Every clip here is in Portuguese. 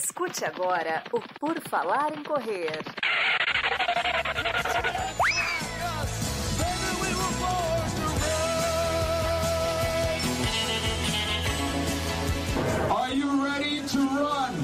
Escute agora o Por Falar em Correr. Are you ready to run?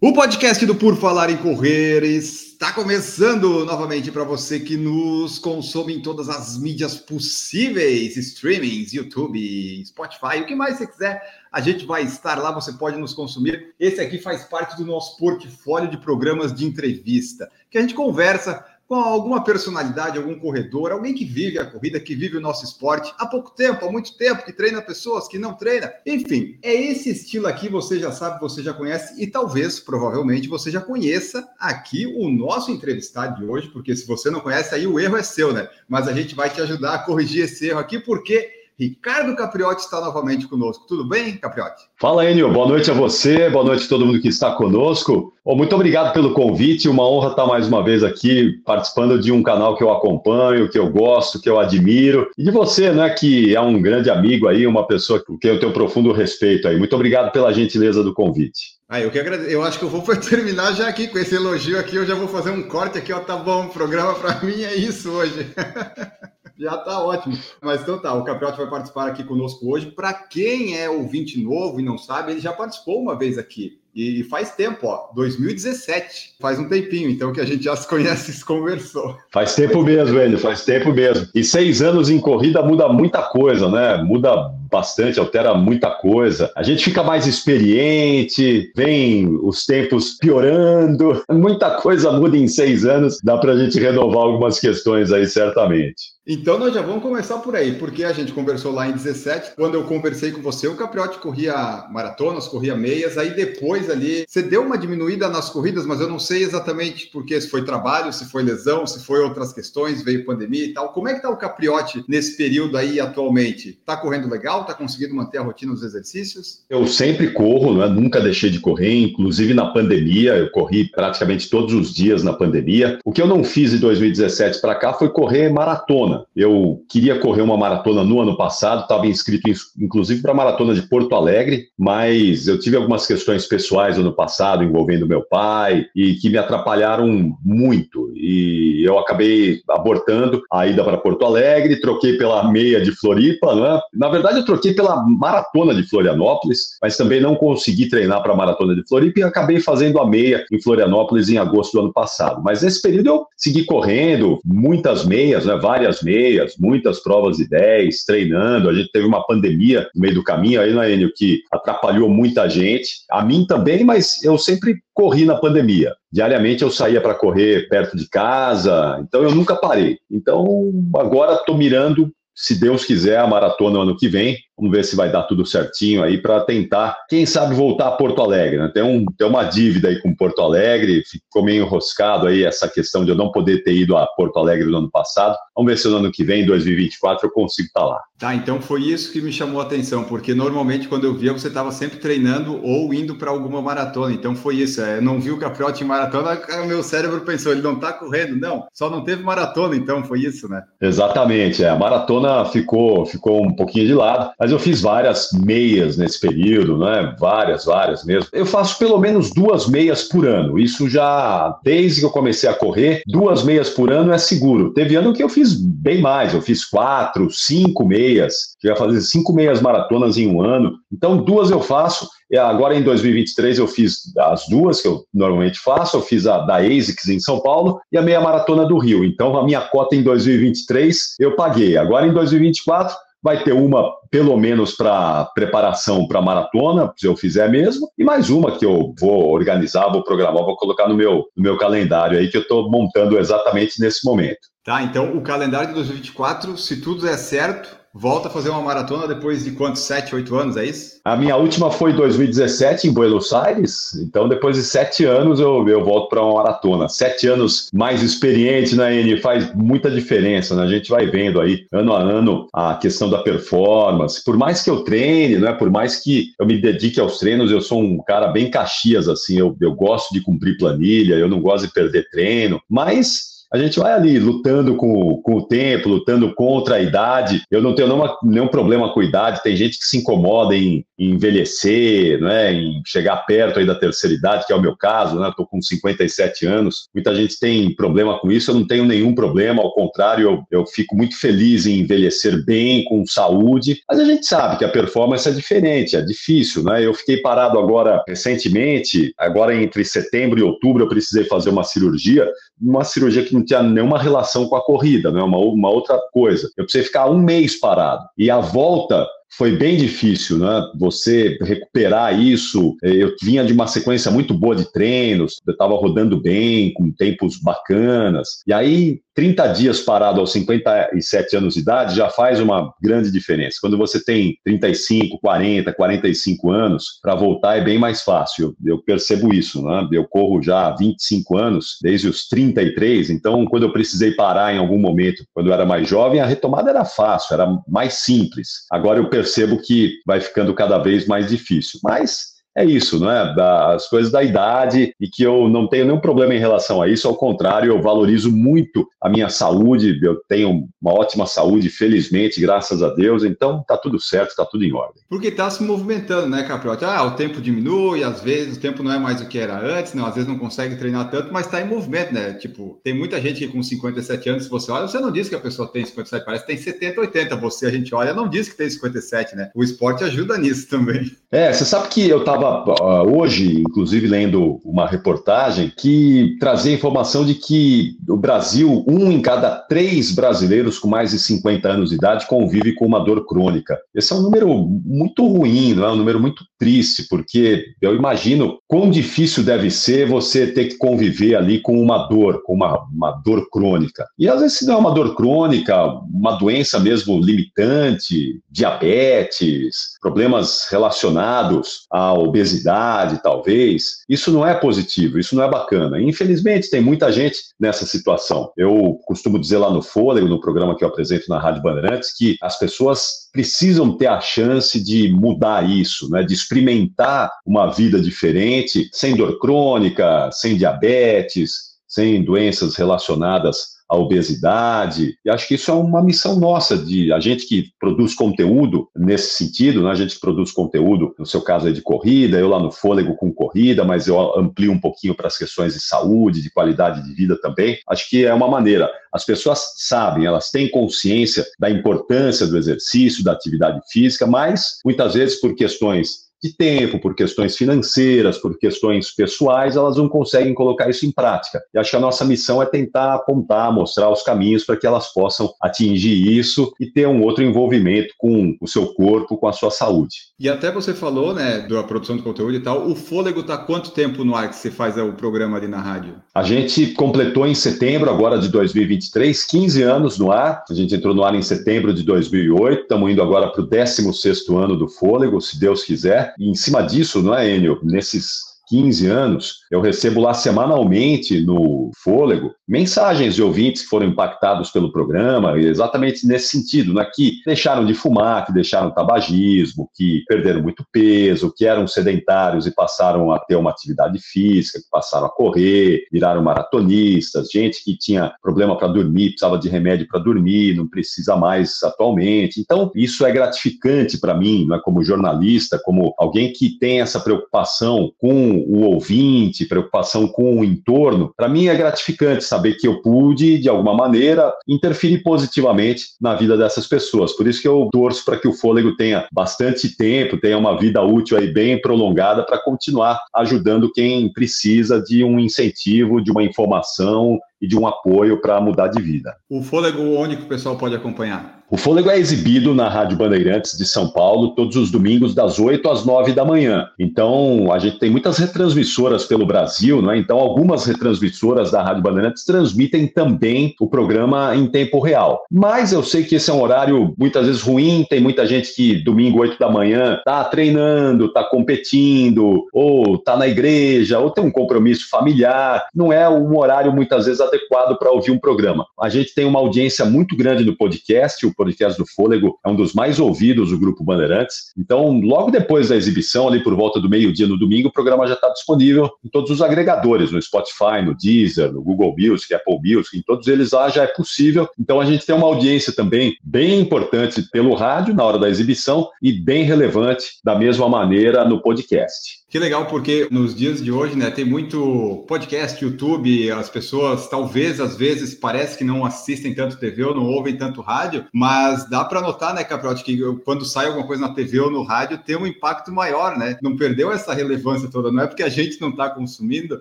O podcast do Por Falar em Correr está começando novamente para você que nos consome em todas as mídias possíveis, streamings, YouTube, Spotify, o que mais você quiser, a gente vai estar lá, você pode nos consumir. Esse aqui faz parte do nosso portfólio de programas de entrevista, que a gente conversa com alguma personalidade, algum corredor, alguém que vive a corrida, que vive o nosso esporte há pouco tempo, há muito tempo, que treina pessoas, que não treina. Enfim, é esse estilo aqui, você já sabe, você já conhece e talvez, provavelmente, você já conheça aqui o nosso entrevistado de hoje, porque se você não conhece, aí o erro é seu, né? Mas a gente vai te ajudar a corrigir esse erro aqui, porque Ricardo Capriotti está novamente conosco. Tudo bem, Capriotti? Fala, Enio. Boa noite a você, boa noite a todo mundo que está conosco. Bom, muito obrigado pelo convite. Uma honra estar mais uma vez aqui participando de um canal que eu acompanho, que eu gosto, que eu admiro. E de você, né, que é um grande amigo aí, uma pessoa que eu tenho profundo respeito aí. Muito obrigado pela gentileza do convite. Ah, eu que agradeço. Eu acho que eu vou terminar já aqui com esse elogio aqui. Eu já vou fazer um corte aqui, ó. Tá bom, o programa para mim é isso hoje. Já tá ótimo. Mas então tá, o Capriotti vai participar aqui conosco hoje. Para quem é ouvinte novo e não sabe, ele já participou uma vez aqui. E faz tempo, ó, 2017, faz um tempinho, então que a gente já se conhece e se conversou. Faz tempo mesmo, ele, faz tempo mesmo. E seis anos em corrida muda muita coisa, né? Muda bastante, altera muita coisa. A gente fica mais experiente, vem os tempos piorando, muita coisa muda em seis anos, dá para a gente renovar algumas questões aí, certamente. Então nós já vamos começar por aí, porque a gente conversou lá em 17, quando eu conversei com você, o Capriotti corria maratonas, corria meias, aí depois ali, você deu uma diminuída nas corridas, mas eu não sei exatamente porque se foi trabalho, se foi lesão, se foi outras questões, veio pandemia e tal. Como é que tá o Capriotti nesse período aí atualmente? Tá correndo legal? Tá conseguindo manter a rotina dos exercícios? Eu sempre corro, né? nunca deixei de correr, inclusive na pandemia, eu corri praticamente todos os dias na pandemia. O que eu não fiz em 2017 para cá foi correr maratona maratona. Eu queria correr uma maratona no ano passado, estava inscrito inclusive para a maratona de Porto Alegre, mas eu tive algumas questões pessoais ano passado envolvendo meu pai e que me atrapalharam muito. E eu acabei abortando a ida para Porto Alegre, troquei pela meia de Floripa, né? Na verdade, eu troquei pela maratona de Florianópolis, mas também não consegui treinar para a maratona de Floripa e acabei fazendo a meia em Florianópolis em agosto do ano passado. Mas nesse período eu segui correndo, muitas meias, né? Várias meias, muitas provas de 10, treinando. A gente teve uma pandemia no meio do caminho aí, né, Enio, que atrapalhou muita gente. A mim também, mas eu sempre corri na pandemia. Diariamente eu saía para correr perto de casa, então eu nunca parei. Então agora estou mirando se Deus quiser, a maratona ano que vem. Vamos ver se vai dar tudo certinho aí para tentar, quem sabe, voltar a Porto Alegre. Né? Tem, um, tem uma dívida aí com Porto Alegre, ficou meio enroscado aí essa questão de eu não poder ter ido a Porto Alegre no ano passado. Vamos ver se no ano que vem, 2024, eu consigo estar tá lá. Tá, então foi isso que me chamou a atenção, porque normalmente quando eu via você estava sempre treinando ou indo para alguma maratona. Então foi isso. É, eu não vi o Capriotti em maratona, o meu cérebro pensou, ele não está correndo. Não, só não teve maratona, então foi isso, né? Exatamente. É, a maratona ficou, ficou um pouquinho de lado, mas eu fiz várias meias nesse período, né? Várias, várias mesmo. Eu faço pelo menos duas meias por ano. Isso já desde que eu comecei a correr, duas meias por ano é seguro. Teve ano que eu fiz bem mais, eu fiz quatro, cinco meias. Cheguei fazer cinco meias maratonas em um ano. Então, duas eu faço. Agora em 2023 eu fiz as duas que eu normalmente faço, eu fiz a da ASICS em São Paulo e a meia maratona do Rio. Então a minha cota em 2023 eu paguei. Agora em 2024 vai ter uma, pelo menos, para preparação para maratona, se eu fizer mesmo, e mais uma que eu vou organizar, vou programar, vou colocar no meu, no meu calendário aí, que eu estou montando exatamente nesse momento. Tá, então o calendário de 2024, se tudo der certo, volta a fazer uma maratona depois de quantos? Sete, oito anos, é isso? A minha última foi em 2017 em Buenos Aires, então depois de sete anos eu, eu volto para uma maratona. Sete anos mais experiente na N faz muita diferença, né? A gente vai vendo aí ano a ano a questão da performance. Por mais que eu treine, né? Por mais que eu me dedique aos treinos, eu sou um cara bem caxias, assim, eu, eu gosto de cumprir planilha, eu não gosto de perder treino, mas a gente vai ali lutando com, com o tempo, lutando contra a idade. Eu não tenho nenhuma, nenhum problema com a idade, tem gente que se incomoda em, em envelhecer, né, em chegar perto aí da terceira idade, que é o meu caso, né, estou com 57 anos. Muita gente tem problema com isso, eu não tenho nenhum problema, ao contrário, eu, eu fico muito feliz em envelhecer bem, com saúde, mas a gente sabe que a performance é diferente, é difícil, né? Eu fiquei parado agora recentemente, agora entre setembro e outubro eu precisei fazer uma cirurgia, uma cirurgia que não tinha nenhuma relação com a corrida, né? Uma, uma outra coisa. Eu precisei ficar um mês parado. E a volta foi bem difícil, né? Você recuperar isso. Eu vinha de uma sequência muito boa de treinos, eu estava rodando bem, com tempos bacanas. E aí 30 dias parado aos 57 anos de idade já faz uma grande diferença. Quando você tem 35, 40, 45 anos, para voltar é bem mais fácil. Eu, percebo isso, né? Eu corro já há 25 anos, desde os 33, então quando eu precisei parar em algum momento, quando eu era mais jovem, a retomada era fácil, era mais simples. Agora eu percebo que vai ficando cada vez mais difícil. Mas é isso, né? Das coisas da idade e que eu não tenho nenhum problema em relação a isso. Ao contrário, eu valorizo muito a minha saúde. Eu tenho uma ótima saúde, felizmente, graças a Deus. Então, tá tudo certo, tá tudo em ordem. Porque tá se movimentando, né, Capriotti? Ah, o tempo diminui, às vezes o tempo não é mais o que era antes, não, às vezes não consegue treinar tanto, mas tá em movimento, né? Tipo, tem muita gente que com 57 anos, se você olha, você não diz que a pessoa tem 57, parece que tem 70, 80. Você, a gente olha, não diz que tem 57, né? O esporte ajuda nisso também. É, você sabe que eu tava estava hoje, inclusive, lendo uma reportagem que trazia informação de que o Brasil, um em cada três brasileiros com mais de 50 anos de idade convive com uma dor crônica. Esse é um número muito ruim, não é um número muito triste, porque eu imagino quão difícil deve ser você ter que conviver ali com uma dor, com uma, uma dor crônica. E às vezes, se não é uma dor crônica, uma doença mesmo limitante, diabetes, problemas relacionados à obesidade, talvez, isso não é positivo, isso não é bacana. Infelizmente, tem muita gente nessa situação. Eu costumo dizer lá no Fôlego, no programa que eu apresento na Rádio Bandeirantes, que as pessoas precisam ter a chance de mudar isso, né? de experimentar uma vida diferente, sem dor crônica, sem diabetes, sem doenças relacionadas a obesidade. E acho que isso é uma missão nossa, de a gente que produz conteúdo nesse sentido, né? a gente produz conteúdo, no seu caso é de corrida, eu lá no Fôlego com corrida, mas eu amplio um pouquinho para as questões de saúde, de qualidade de vida também. Acho que é uma maneira. As pessoas sabem, elas têm consciência da importância do exercício, da atividade física, mas muitas vezes por questões de tempo, por questões financeiras, por questões pessoais, elas não conseguem colocar isso em prática. E acho que a nossa missão é tentar apontar, mostrar os caminhos para que elas possam atingir isso e ter um outro envolvimento com o seu corpo, com a sua saúde. E até você falou, né, da produção de conteúdo e tal, o Fôlego está quanto tempo no ar que você faz o programa ali na rádio? A gente completou em setembro agora de 2023, 15 anos no ar. A gente entrou no ar em setembro de 2008, estamos indo agora para o 16º ano do Fôlego, se Deus quiser. Em cima disso, não é, Enio? Nesses 15 anos, eu recebo lá semanalmente no Fôlego mensagens de ouvintes que foram impactados pelo programa, exatamente nesse sentido, né, que deixaram de fumar, que deixaram tabagismo, que perderam muito peso, que eram sedentários e passaram a ter uma atividade física, que passaram a correr, viraram maratonistas, gente que tinha problema para dormir, precisava de remédio para dormir, não precisa mais atualmente. Então, isso é gratificante para mim, né, como jornalista, como alguém que tem essa preocupação com o ouvinte, preocupação com o entorno, para mim é gratificante saber que eu pude, de alguma maneira, interferir positivamente na vida dessas pessoas. Por isso que eu torço para que o fôlego tenha bastante tempo, tenha uma vida útil aí bem prolongada para continuar ajudando quem precisa de um incentivo, de uma informação e de um apoio para mudar de vida. O fôlego, onde que o pessoal pode acompanhar? O Fôlego é exibido na Rádio Bandeirantes de São Paulo todos os domingos das 8 às 9 da manhã. Então, a gente tem muitas retransmissoras pelo Brasil, né? Então, algumas retransmissoras da Rádio Bandeirantes transmitem também o programa em tempo real. Mas eu sei que esse é um horário muitas vezes ruim, tem muita gente que domingo 8 da manhã tá treinando, tá competindo, ou tá na igreja, ou tem um compromisso familiar. Não é um horário muitas vezes adequado para ouvir um programa. A gente tem uma audiência muito grande no podcast, o podcast do Fôlego é um dos mais ouvidos do Grupo Bandeirantes. Então, logo depois da exibição, ali por volta do meio-dia no domingo, o programa já está disponível em todos os agregadores, no Spotify, no Deezer, no Google Music, Apple Music, em todos eles lá já é possível. Então, a gente tem uma audiência também bem importante pelo rádio na hora da exibição e bem relevante da mesma maneira no podcast. Que legal, porque nos dias de hoje, né, tem muito podcast, YouTube, as pessoas talvez às vezes parece que não assistem tanto TV ou não ouvem tanto rádio, mas dá para notar, né, Caprote, que quando sai alguma coisa na TV ou no rádio tem um impacto maior, né? Não perdeu essa relevância toda, não é porque a gente não está consumindo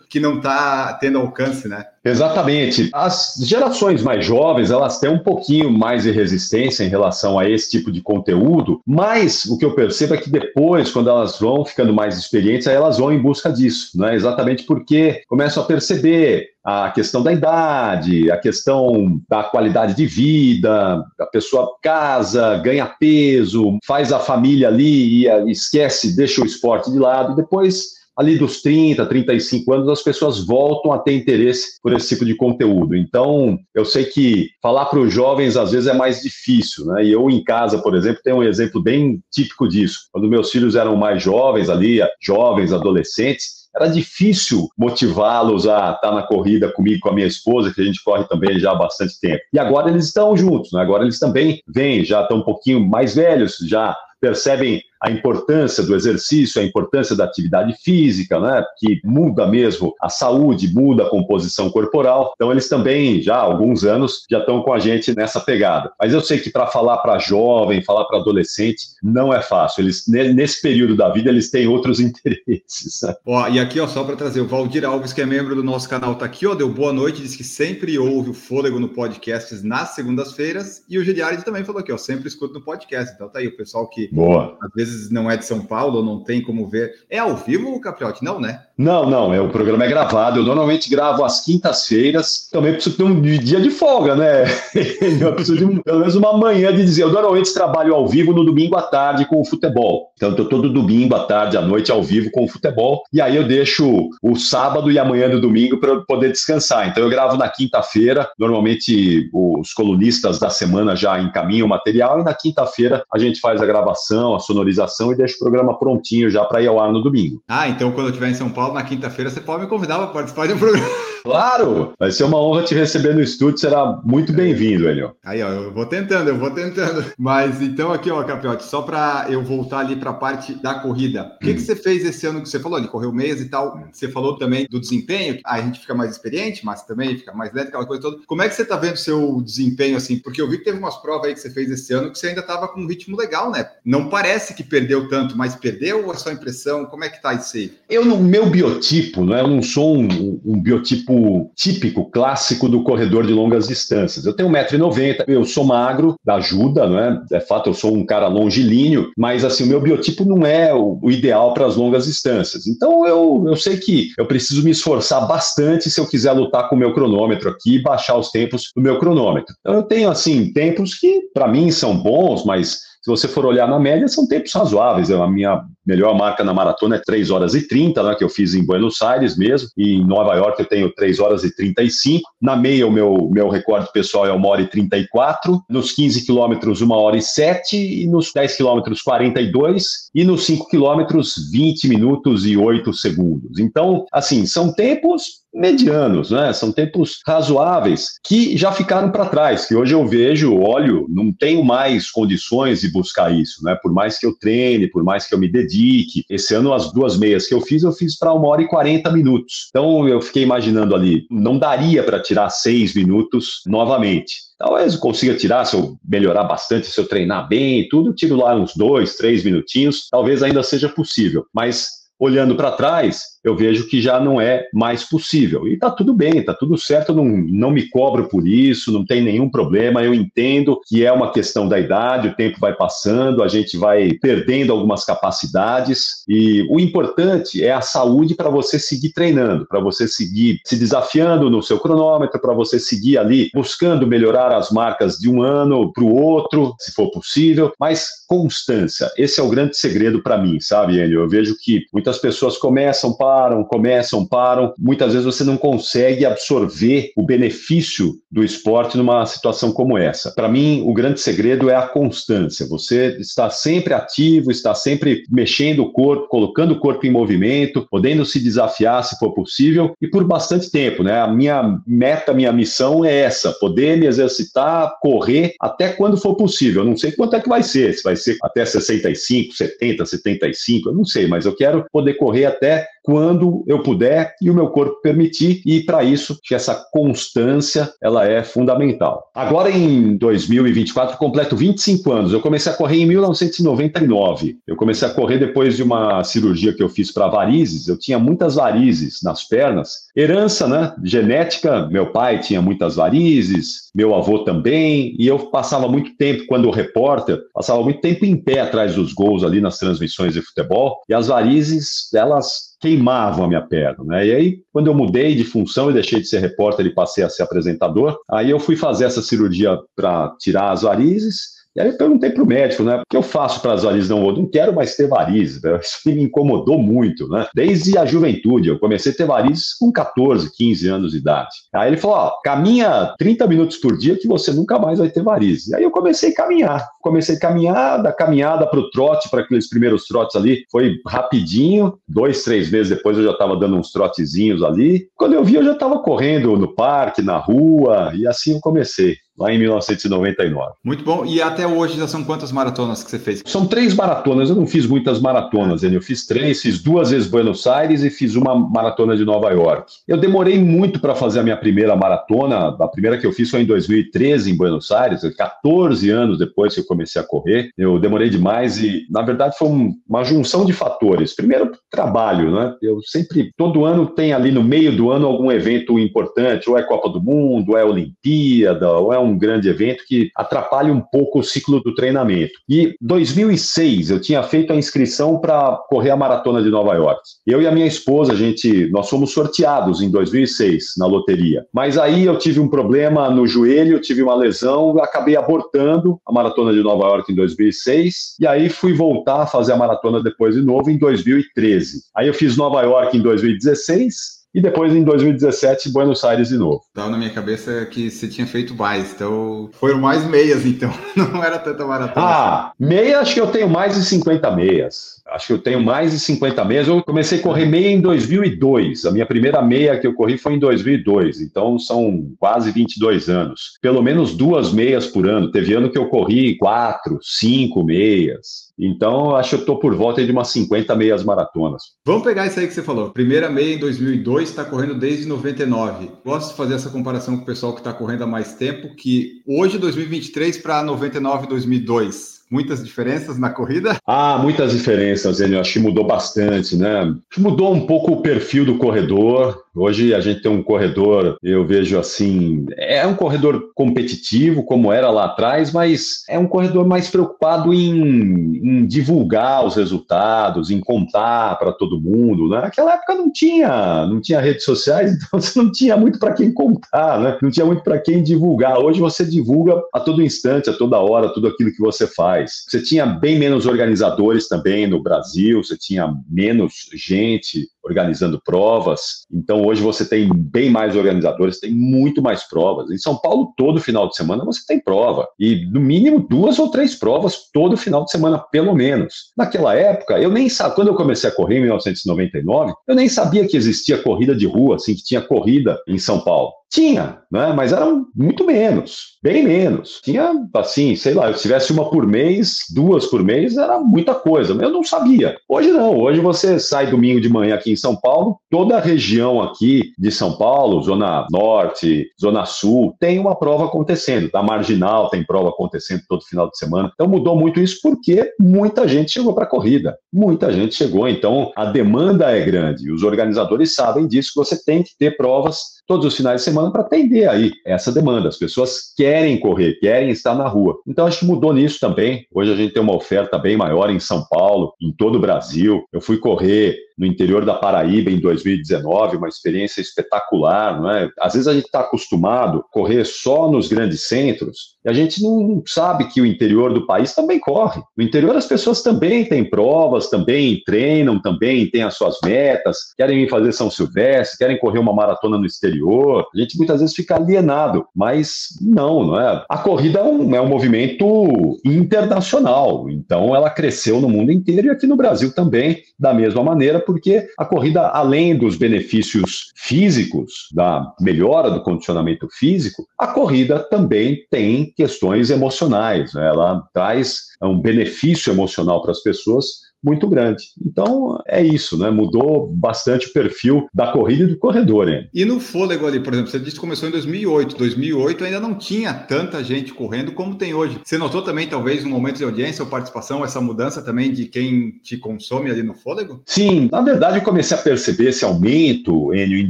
que não está tendo alcance, né? Exatamente. As gerações mais jovens, elas têm um pouquinho mais de resistência em relação a esse tipo de conteúdo, mas o que eu percebo é que depois, quando elas vão ficando mais experientes, aí elas vão em busca disso, né? Exatamente porque começam a perceber a questão da idade, a questão da qualidade de vida, a pessoa casa, ganha peso, faz a família ali e esquece, deixa o esporte de lado, e depois ali dos 30, 35 anos, as pessoas voltam a ter interesse por esse tipo de conteúdo. Então, eu sei que falar para os jovens às vezes é mais difícil, né? E eu em casa, por exemplo, tenho um exemplo bem típico disso. Quando meus filhos eram mais jovens ali, jovens, adolescentes, era difícil motivá-los a estar na corrida comigo, com a minha esposa, que a gente corre também já há bastante tempo. E agora eles estão juntos, né? agora eles também vêm, já estão um pouquinho mais velhos, já percebem a importância do exercício, a importância da atividade física, né, que muda mesmo a saúde, muda a composição corporal. Então, eles também, já há alguns anos, já estão com a gente nessa pegada. Mas eu sei que para falar para jovem, falar para adolescente, não é fácil. Eles, nesse período da vida, eles têm outros interesses. Né? Ó, e aqui, ó, só para trazer, o Valdir Alves, que é membro do nosso canal, está aqui, ó, deu boa noite, disse que sempre ouve o Fôlego no podcast nas segundas-feiras, e o Giliard também falou aqui, ó, sempre escuta no podcast. Então tá aí, o pessoal que Boa. às vezes vezes não é de São Paulo, não tem como ver. É ao vivo, Capriotti? Não, né? Não, não, é, o programa é gravado. Eu normalmente gravo às quintas-feiras. Também preciso ter um dia de folga, né? eu preciso de pelo menos uma manhã de dizer. Eu normalmente trabalho ao vivo no domingo à tarde com o futebol. Então, eu todo domingo à tarde, à noite, ao vivo com o futebol. E aí eu deixo o sábado e amanhã do domingo para poder descansar. Então, eu gravo na quinta-feira. Normalmente, os colunistas da semana já encaminham o material. E na quinta-feira, a gente faz a gravação, a sonorização e deixa o programa prontinho já para ir ao ar no domingo. Ah, então quando eu estiver em São Paulo, na quinta-feira, você pode me convidar para participar de um programa. Claro! Vai ser uma honra te receber no estúdio, será muito bem-vindo, Elio. Aí, ó, eu vou tentando, eu vou tentando. Mas então, aqui, ó, Capiote, só para eu voltar ali para a parte da corrida. O que, hum. que você fez esse ano que você falou? Ele correu mês e tal. Você falou também do desempenho, a gente fica mais experiente, mas também fica mais lento, aquela coisa toda. Como é que você tá vendo o seu desempenho assim? Porque eu vi que teve umas provas aí que você fez esse ano que você ainda tava com um ritmo legal, né? Não parece que perdeu tanto, mas perdeu ou é só impressão? Como é que tá isso aí? Eu, no meu biotipo, né? Eu não sou um, um biotipo típico, clássico do corredor de longas distâncias. Eu tenho 1,90m, eu sou magro, ajuda, não é? É fato, eu sou um cara longilíneo, mas assim, o meu biotipo não é o, o ideal para as longas distâncias. Então eu, eu sei que eu preciso me esforçar bastante se eu quiser lutar com o meu cronômetro aqui e baixar os tempos do meu cronômetro. Então eu tenho assim tempos que para mim são bons, mas se você for olhar na média, são tempos razoáveis. A minha melhor marca na maratona é 3 horas e 30, né, que eu fiz em Buenos Aires mesmo. E em Nova York eu tenho 3 horas e 35. Na meia, o meu, meu recorde pessoal é 1 hora e 34. Nos 15 quilômetros, 1 hora e 7. E nos 10 quilômetros, 42. E nos 5 quilômetros, 20 minutos e 8 segundos. Então, assim, são tempos medianos, né? São tempos razoáveis que já ficaram para trás, que hoje eu vejo, olho, não tenho mais condições de buscar isso, né? Por mais que eu treine, por mais que eu me dedique. Esse ano, as duas meias que eu fiz, eu fiz para uma hora e 40 minutos. Então, eu fiquei imaginando ali, não daria para tirar seis minutos novamente. Talvez eu consiga tirar se eu melhorar bastante, se eu treinar bem e tudo, tiro lá uns dois, três minutinhos, talvez ainda seja possível. Mas olhando para trás, eu vejo que já não é mais possível. E está tudo bem, está tudo certo, não, não me cobro por isso, não tem nenhum problema. Eu entendo que é uma questão da idade, o tempo vai passando, a gente vai perdendo algumas capacidades. E o importante é a saúde para você seguir treinando, para você seguir se desafiando no seu cronômetro, para você seguir ali buscando melhorar as marcas de um ano para o outro, se for possível, mas constância. Esse é o grande segredo para mim, sabe, Enio? Eu vejo que muitas pessoas começam, param, começam, param. Muitas vezes você não consegue absorver o benefício do esporte numa situação como essa. Para mim, o grande segredo é a constância. Você está sempre ativo, está sempre mexendo o corpo, colocando o corpo em movimento, podendo se desafiar se for possível e por bastante tempo, né? A minha meta, minha missão é essa: poder me exercitar, correr até quando for possível. Eu não sei quanto é que vai ser, se vai ser até 65, 70, 75, eu não sei, mas eu quero poder correr até quando eu puder e o meu corpo permitir, e para isso, que essa constância ela é fundamental. Agora em 2024, completo 25 anos. Eu comecei a correr em 1999. Eu comecei a correr depois de uma cirurgia que eu fiz para varizes. Eu tinha muitas varizes nas pernas. Herança, né? Genética. Meu pai tinha muitas varizes, meu avô também, e eu passava muito tempo quando repórter, passava muito tempo em pé atrás dos gols ali nas transmissões de futebol, e as varizes, elas queimavam a minha perna, né? E aí, quando eu mudei de função e deixei de ser repórter e passei a ser apresentador, aí eu fui fazer essa cirurgia para tirar as varizes e aí eu perguntei para o médico, né? O que eu faço para as varizes não Eu não quero mais ter varizes. Né? Isso me incomodou muito, né? Desde a juventude. Eu comecei a ter varizes com 14, 15 anos de idade. Aí ele falou: ó, caminha 30 minutos por dia que você nunca mais vai ter varizes. Aí eu comecei a caminhar. Comecei a caminhar, da caminhada para o trote, para aqueles primeiros trotes ali. Foi rapidinho. Dois, três meses depois eu já estava dando uns trotezinhos ali. Quando eu vi, eu já estava correndo no parque, na rua. E assim eu comecei lá em 1999. Muito bom. E até hoje já são quantas maratonas que você fez? São três maratonas. Eu não fiz muitas maratonas, Eu fiz três, fiz duas vezes Buenos Aires e fiz uma maratona de Nova York. Eu demorei muito para fazer a minha primeira maratona. A primeira que eu fiz foi em 2013 em Buenos Aires, 14 anos depois que eu comecei a correr. Eu demorei demais e, na verdade, foi uma junção de fatores. Primeiro, trabalho, né? Eu sempre, todo ano tem ali no meio do ano algum evento importante, ou é Copa do Mundo, ou é Olimpíada, ou é um grande evento que atrapalha um pouco o ciclo do treinamento. E 2006 eu tinha feito a inscrição para correr a maratona de Nova York. Eu e a minha esposa, a gente, nós fomos sorteados em 2006 na loteria. Mas aí eu tive um problema no joelho, tive uma lesão, acabei abortando a maratona de Nova York em 2006 e aí fui voltar a fazer a maratona depois de novo em 2013. Aí eu fiz Nova York em 2016 e depois em 2017 Buenos Aires de novo. Estava na minha cabeça que você tinha feito mais, então foram mais meias, então não era tanta maratona. Ah, meia acho que eu tenho mais de 50 meias. Acho que eu tenho mais de 50 meias. Eu comecei a correr meia em 2002. A minha primeira meia que eu corri foi em 2002, então são quase 22 anos. Pelo menos duas meias por ano. Teve ano que eu corri quatro, cinco meias. Então, acho que eu estou por volta de umas 50 meias maratonas. Vamos pegar isso aí que você falou. Primeira meia em 2002, está correndo desde 99. Gosto de fazer essa comparação com o pessoal que está correndo há mais tempo, que hoje, 2023 para 99, 2002 muitas diferenças na corrida? Ah, muitas diferenças, Enio. Acho que mudou bastante, né? Mudou um pouco o perfil do corredor. Hoje a gente tem um corredor, eu vejo assim, é um corredor competitivo, como era lá atrás, mas é um corredor mais preocupado em, em divulgar os resultados, em contar para todo mundo. Né? Naquela época não tinha, não tinha redes sociais, então você não tinha muito para quem contar, né? não tinha muito para quem divulgar. Hoje você divulga a todo instante, a toda hora, tudo aquilo que você faz. Você tinha bem menos organizadores também no Brasil, você tinha menos gente organizando provas. Então hoje você tem bem mais organizadores, tem muito mais provas. Em São Paulo, todo final de semana você tem prova. E no mínimo duas ou três provas todo final de semana, pelo menos. Naquela época, eu nem sabia, quando eu comecei a correr em 1999, eu nem sabia que existia corrida de rua, assim, que tinha corrida em São Paulo. Tinha, né? mas eram muito menos, bem menos. Tinha, assim, sei lá, se tivesse uma por mês, duas por mês, era muita coisa, mas eu não sabia. Hoje não, hoje você sai domingo de manhã aqui em São Paulo, toda a região aqui de São Paulo, Zona Norte, Zona Sul, tem uma prova acontecendo. Da Marginal tem prova acontecendo todo final de semana. Então mudou muito isso porque muita gente chegou para a corrida. Muita gente chegou, então a demanda é grande. Os organizadores sabem disso, que você tem que ter provas todos os finais de semana para atender aí essa demanda. As pessoas querem correr, querem estar na rua. Então acho que mudou nisso também. Hoje a gente tem uma oferta bem maior em São Paulo, em todo o Brasil. Eu fui correr no interior da Paraíba em 2019, uma experiência espetacular, não é? Às vezes a gente está acostumado a correr só nos grandes centros E a gente não sabe que o interior do país também corre. No interior as pessoas também têm provas, também treinam, também têm as suas metas, querem ir fazer São Silvestre, querem correr uma maratona no exterior. A gente muitas vezes fica alienado, mas não, não é? A corrida é um, é um movimento internacional, então ela cresceu no mundo inteiro e aqui no Brasil também, da mesma maneira, porque a corrida, além dos benefícios físicos, da melhora do condicionamento físico, a corrida também tem questões emocionais, né? ela traz um benefício emocional para as pessoas muito grande. Então, é isso, né? Mudou bastante o perfil da corrida e do corredor, hein? E no fôlego ali, por exemplo, você disse que começou em 2008. 2008 ainda não tinha tanta gente correndo como tem hoje. Você notou também, talvez, um aumento de audiência ou participação, essa mudança também de quem te consome ali no fôlego? Sim, na verdade eu comecei a perceber esse aumento, Enio, em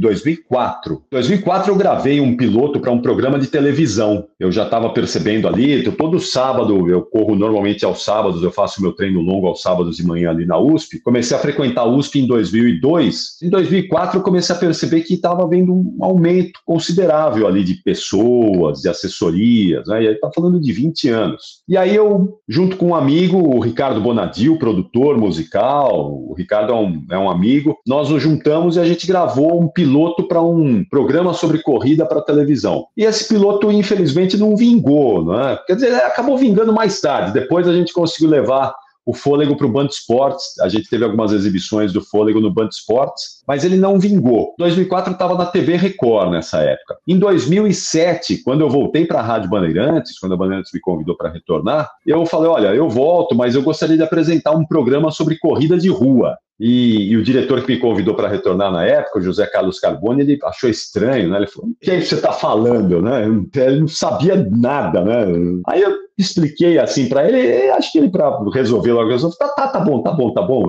2004. Em 2004 eu gravei um piloto para um programa de televisão. Eu já estava percebendo ali, todo sábado, eu corro normalmente aos sábados, eu faço meu treino longo aos sábados de manhã ali na USP. Comecei a frequentar a USP em 2002. Em 2004, eu comecei a perceber que estava havendo um aumento considerável ali de pessoas, de assessorias, né? E aí está falando de 20 anos. E aí eu, junto com um amigo, o Ricardo Bonadil, produtor musical, o Ricardo é um, é um amigo, nós nos juntamos e a gente gravou um piloto para um programa sobre corrida para televisão. E esse piloto, infelizmente, não vingou, né? Quer dizer, acabou vingando mais tarde. Depois a gente conseguiu levar o fôlego para o Band Esportes. A gente teve algumas exibições do fôlego no Band Esportes, mas ele não vingou. 2004 estava na TV Record nessa época. Em 2007, quando eu voltei para a Rádio Bandeirantes, quando a Bandeirantes me convidou para retornar, eu falei: olha, eu volto, mas eu gostaria de apresentar um programa sobre corrida de rua. E, e, o diretor que me convidou para retornar na época, o José Carlos Carboni, ele achou estranho, né? Ele falou: o que é que você está falando, né? Ele não sabia nada, né? Aí eu expliquei assim para ele, acho que ele para resolver logo resolveu, tá, tá, tá bom, tá bom, tá bom,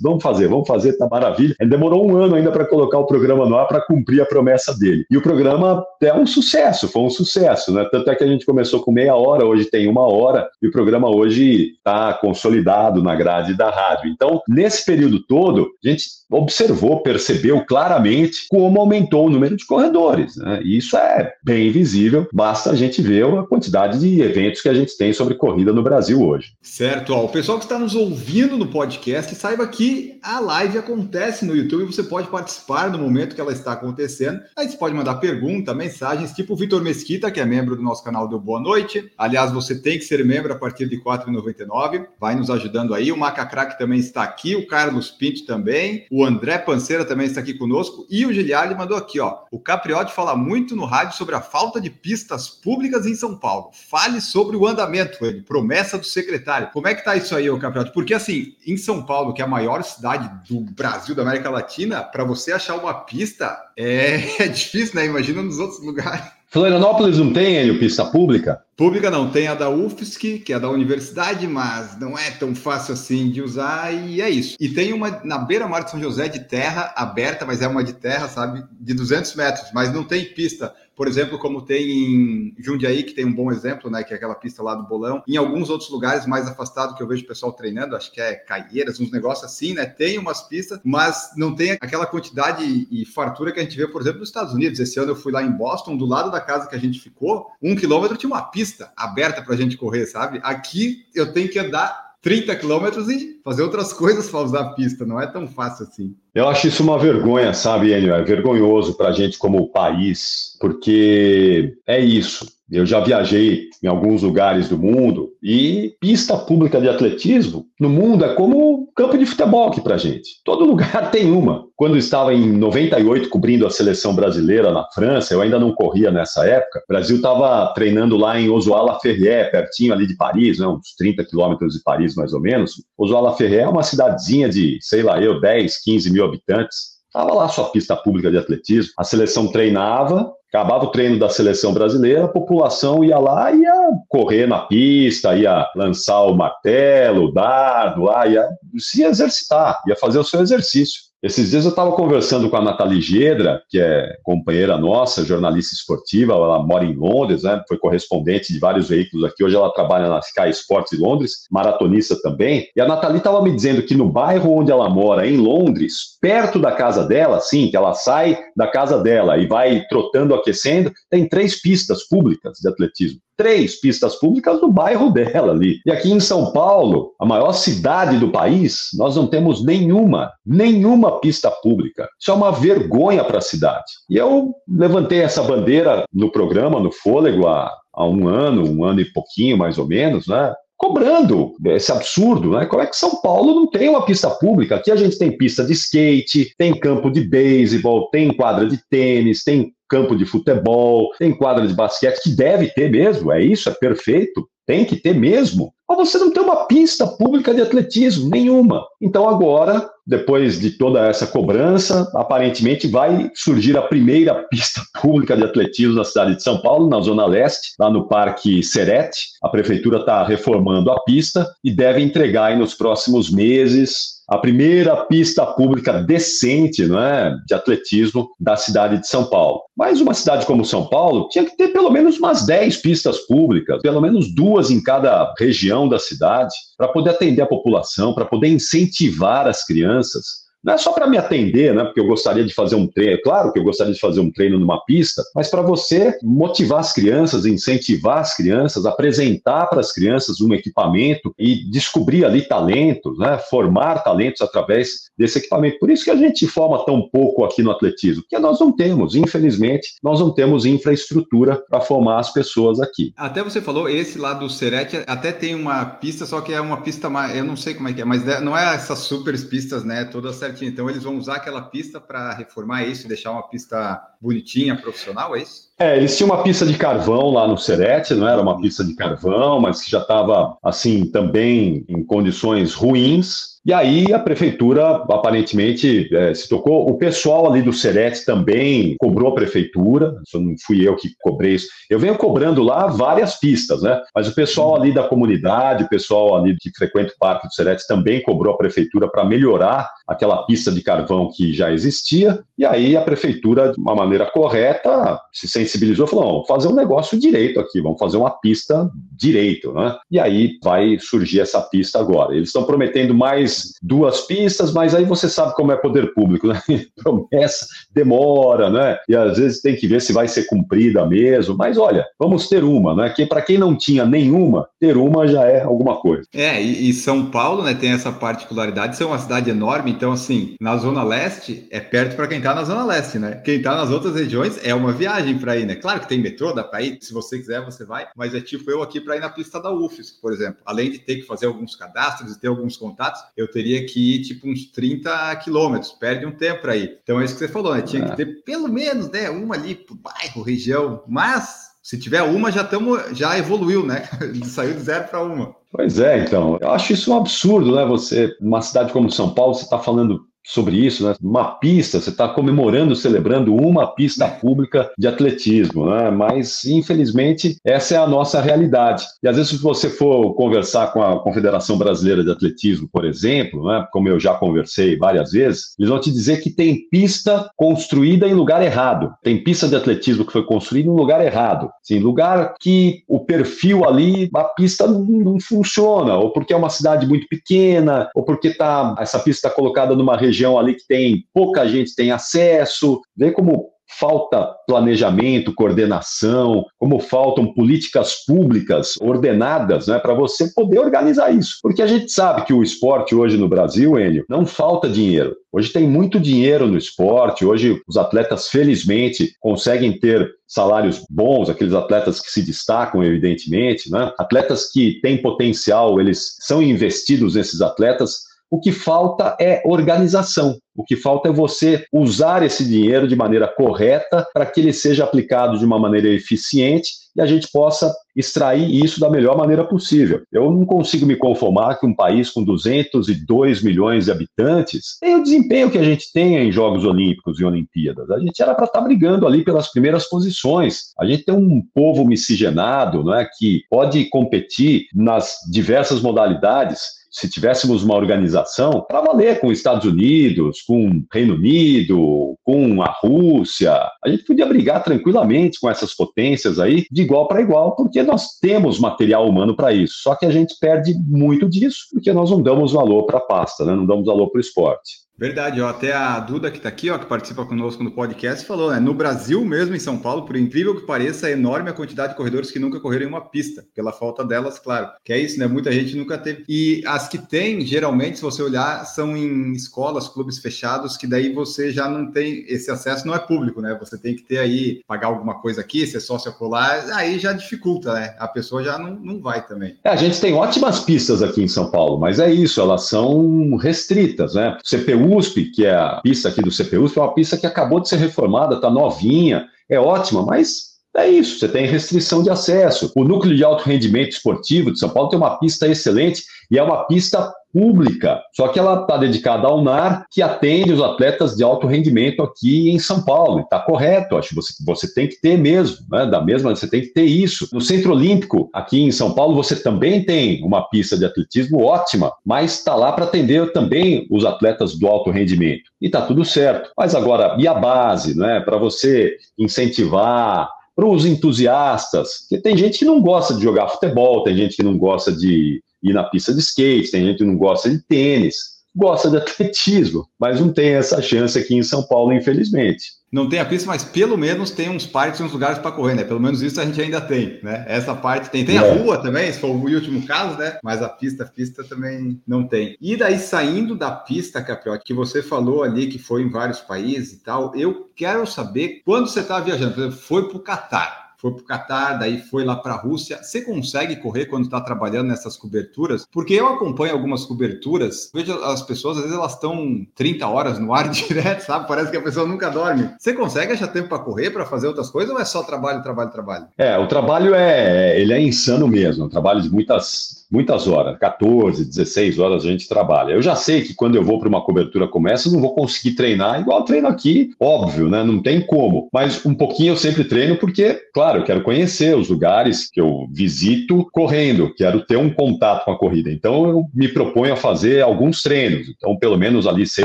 vamos fazer, vamos fazer, tá maravilha. Ele demorou um ano ainda para colocar o programa no ar para cumprir a promessa dele. E o programa é um sucesso, foi um sucesso, né? Tanto é que a gente começou com meia hora, hoje tem uma hora, e o programa hoje está consolidado na grade da rádio. Então, nesse período todo, a gente observou, percebeu claramente como aumentou o número de corredores. Né? E isso é bem visível, basta a gente ver a quantidade de eventos que a gente tem sobre corrida no Brasil hoje. Certo, ó, o pessoal que está nos ouvindo no podcast, saiba que a live acontece no YouTube, você pode participar no momento que ela está acontecendo. Aí você pode mandar pergunta, mensagens, tipo o Vitor Mesquita, que é membro do nosso canal do Boa Noite. Aliás, você tem que ser membro a partir de R$ 4,99, vai nos ajudando aí. O Macacrack também está aqui, o Carlos Pinto também, o André Panceira também está aqui conosco e o Giliardi mandou aqui, ó. O Capriotti fala muito no rádio sobre a falta de pistas públicas em São Paulo. Fale sobre o andamento ele, promessa do secretário. Como é que tá isso aí, ô campeonato? Porque assim, em São Paulo, que é a maior cidade do Brasil, da América Latina, para você achar uma pista é, é difícil, né? Imagina nos outros lugares. Florianópolis não tem, Hélio, pista pública? Pública não, tem a da UFSC, que é da universidade, mas não é tão fácil assim de usar e é isso. E tem uma na beira-mar de São José de terra aberta, mas é uma de terra, sabe, de 200 metros, mas não tem pista por exemplo, como tem em Jundiaí, que tem um bom exemplo, né, que é aquela pista lá do Bolão, em alguns outros lugares mais afastados que eu vejo o pessoal treinando, acho que é Caieiras, uns negócios assim, né, tem umas pistas, mas não tem aquela quantidade e fartura que a gente vê, por exemplo, nos Estados Unidos. Esse ano eu fui lá em Boston, do lado da casa que a gente ficou, um quilômetro tinha uma pista aberta para a gente correr, sabe? Aqui eu tenho que andar 30 quilômetros e fazer outras coisas para usar a pista. Não é tão fácil assim. Eu acho isso uma vergonha, sabe, Enio? É vergonhoso para a gente como país, porque é isso. Eu já viajei em alguns lugares do mundo e pista pública de atletismo no mundo é como campo de futebol aqui para gente. Todo lugar tem uma. Quando estava em 98 cobrindo a seleção brasileira na França, eu ainda não corria nessa época. O Brasil estava treinando lá em Ozoala-Ferrier, pertinho ali de Paris, né, uns 30 quilômetros de Paris mais ou menos. Ozoala-Ferrier é uma cidadezinha de, sei lá, eu 10, 15 mil habitantes. Estava lá sua pista pública de atletismo. A seleção treinava, Acabava o treino da seleção brasileira, a população ia lá ia correr na pista, ia lançar o martelo, o dardo, lá, ia se exercitar, ia fazer o seu exercício. Esses dias eu estava conversando com a Nathalie Gedra, que é companheira nossa, jornalista esportiva, ela mora em Londres, né? foi correspondente de vários veículos aqui, hoje ela trabalha na Sky Sports de Londres, maratonista também, e a Nathalie estava me dizendo que no bairro onde ela mora, em Londres, perto da casa dela, assim, que ela sai da casa dela e vai trotando, aquecendo, tem três pistas públicas de atletismo três pistas públicas no bairro dela ali. E aqui em São Paulo, a maior cidade do país, nós não temos nenhuma, nenhuma pista pública. Isso é uma vergonha para a cidade. E eu levantei essa bandeira no programa, no Fôlego, há, há um ano, um ano e pouquinho mais ou menos, né? cobrando esse absurdo, né? Como é que São Paulo não tem uma pista pública? Aqui a gente tem pista de skate, tem campo de beisebol, tem quadra de tênis, tem campo de futebol, tem quadra de basquete, que deve ter mesmo, é isso, é perfeito, tem que ter mesmo. Mas você não tem uma pista pública de atletismo, nenhuma. Então agora, depois de toda essa cobrança, aparentemente vai surgir a primeira pista pública de atletismo na cidade de São Paulo, na Zona Leste, lá no Parque Serete. A prefeitura está reformando a pista e deve entregar nos próximos meses a primeira pista pública decente não é, de atletismo da cidade de São Paulo. Mas uma cidade como São Paulo tinha que ter pelo menos umas 10 pistas públicas, pelo menos duas em cada região da cidade, para poder atender a população, para poder incentivar as crianças não é só para me atender, né? Porque eu gostaria de fazer um treino. Claro que eu gostaria de fazer um treino numa pista, mas para você motivar as crianças, incentivar as crianças, apresentar para as crianças um equipamento e descobrir ali talentos, né? Formar talentos através desse equipamento. Por isso que a gente forma tão pouco aqui no atletismo, porque nós não temos, infelizmente, nós não temos infraestrutura para formar as pessoas aqui. Até você falou, esse lá do Serete até tem uma pista, só que é uma pista mais, eu não sei como é que é, mas não é essas super pistas, né? Todas certinho. Então eles vão usar aquela pista para reformar isso deixar uma pista bonitinha, profissional, é isso? É, eles tinham uma pista de carvão lá no Serete, não era uma pista de carvão, mas que já estava, assim, também em condições ruins. E aí a prefeitura aparentemente é, se tocou. O pessoal ali do Serete também cobrou a prefeitura, não fui eu que cobrei isso. Eu venho cobrando lá várias pistas, né? Mas o pessoal ali da comunidade, o pessoal ali que frequenta o Parque do Serete também cobrou a prefeitura para melhorar aquela pista de carvão que já existia. E aí a prefeitura, de uma maneira correta, se sensibilizou e falou: vamos fazer um negócio direito aqui, vamos fazer uma pista direito, né? E aí vai surgir essa pista agora. Eles estão prometendo mais duas pistas, mas aí você sabe como é poder público, né? Promessa demora, né? E às vezes tem que ver se vai ser cumprida mesmo. Mas olha, vamos ter uma, né? Que para quem não tinha nenhuma, ter uma já é alguma coisa. É, e, São Paulo, né, tem essa particularidade, ser uma cidade enorme, então assim, na Zona Leste é perto para quem está na Zona Leste, né? Quem está nas outras regiões é uma viagem para ir, né? Claro que tem metrô, dá para ir, se você quiser, você vai, mas é tipo eu aqui para ir na pista da UFES, por exemplo. Além de ter que fazer alguns cadastros e ter alguns contatos, eu teria que ir tipo uns 30 quilômetros, perde um tempo para ir. Então é isso que você falou, né? Tinha é. que ter pelo menos, né, uma ali pro bairro, região, mas se tiver uma, já estamos, já evoluiu, né? Saiu de zero para uma. Pois é, então. Eu acho isso um absurdo, né? Você, numa cidade como São Paulo, você está falando sobre isso, né? Uma pista, você está comemorando, celebrando uma pista pública de atletismo, né? Mas, infelizmente, essa é a nossa realidade. E às vezes, se você for conversar com a Confederação Brasileira de Atletismo, por exemplo, né? Como eu já conversei várias vezes, eles vão te dizer que tem pista construída em lugar errado. Tem pista de atletismo que foi construída em lugar errado. Sim, lugar que o perfil ali, a pista não, funciona, ou porque é uma cidade muito pequena, ou porque tá, essa pista está colocada numa região região ali que tem pouca gente tem acesso, vê como falta planejamento, coordenação, como faltam políticas públicas ordenadas né, para você poder organizar isso. Porque a gente sabe que o esporte hoje no Brasil, Enio, não falta dinheiro. Hoje tem muito dinheiro no esporte, hoje os atletas, felizmente, conseguem ter salários bons, aqueles atletas que se destacam, evidentemente, né? atletas que têm potencial, eles são investidos nesses atletas o que falta é organização. O que falta é você usar esse dinheiro de maneira correta para que ele seja aplicado de uma maneira eficiente e a gente possa extrair isso da melhor maneira possível. Eu não consigo me conformar que um país com 202 milhões de habitantes tenha o desempenho que a gente tem em Jogos Olímpicos e Olimpíadas. A gente era para estar tá brigando ali pelas primeiras posições. A gente tem um povo miscigenado, não é, que pode competir nas diversas modalidades se tivéssemos uma organização para valer com os Estados Unidos, com o Reino Unido, com a Rússia, a gente podia brigar tranquilamente com essas potências aí, de igual para igual, porque nós temos material humano para isso. Só que a gente perde muito disso, porque nós não damos valor para a pasta, né? não damos valor para o esporte. Verdade, ó, até a Duda que está aqui, ó, que participa conosco no podcast, falou, né? No Brasil mesmo, em São Paulo, por incrível que pareça, é enorme a quantidade de corredores que nunca correram em uma pista, pela falta delas, claro. Que é isso, né? Muita gente nunca teve. E as que tem, geralmente, se você olhar, são em escolas, clubes fechados, que daí você já não tem esse acesso, não é público, né? Você tem que ter aí, pagar alguma coisa aqui, ser sócio ocular, aí já dificulta, né? A pessoa já não, não vai também. É, a gente tem ótimas pistas aqui em São Paulo, mas é isso, elas são restritas, né? CPU USP, que é a pista aqui do CPUSP, é uma pista que acabou de ser reformada, está novinha, é ótima, mas é isso, você tem restrição de acesso. O núcleo de alto rendimento esportivo de São Paulo tem uma pista excelente e é uma pista pública, só que ela está dedicada ao NAR, que atende os atletas de alto rendimento aqui em São Paulo. Está correto, acho que você, você tem que ter mesmo, né? da mesma, você tem que ter isso. No Centro Olímpico, aqui em São Paulo, você também tem uma pista de atletismo ótima, mas está lá para atender também os atletas do alto rendimento. E está tudo certo. Mas agora, e a base, né? para você incentivar para os entusiastas, porque tem gente que não gosta de jogar futebol, tem gente que não gosta de ir na pista de skate, tem gente que não gosta de tênis, gosta de atletismo, mas não tem essa chance aqui em São Paulo, infelizmente. Não tem a pista, mas pelo menos tem uns parques e uns lugares para correr, né? Pelo menos isso a gente ainda tem, né? Essa parte tem. Tem é. a rua também, se for o último caso, né? Mas a pista, a pista também não tem. E daí, saindo da pista, Capriotti, que você falou ali que foi em vários países e tal, eu quero saber quando você está viajando, por exemplo, foi para o Catar foi para o Catar, daí foi lá para a Rússia. Você consegue correr quando está trabalhando nessas coberturas? Porque eu acompanho algumas coberturas, vejo as pessoas, às vezes elas estão 30 horas no ar direto, sabe? Parece que a pessoa nunca dorme. Você consegue achar tempo para correr, para fazer outras coisas, ou é só trabalho, trabalho, trabalho? É, o trabalho é, ele é insano mesmo, é trabalho de muitas muitas horas, 14, 16 horas a gente trabalha. Eu já sei que quando eu vou para uma cobertura como essa, eu não vou conseguir treinar igual treino aqui, óbvio, né? Não tem como. Mas um pouquinho eu sempre treino porque, claro, eu quero conhecer os lugares que eu visito correndo, quero ter um contato com a corrida. Então eu me proponho a fazer alguns treinos. Então, pelo menos ali, sei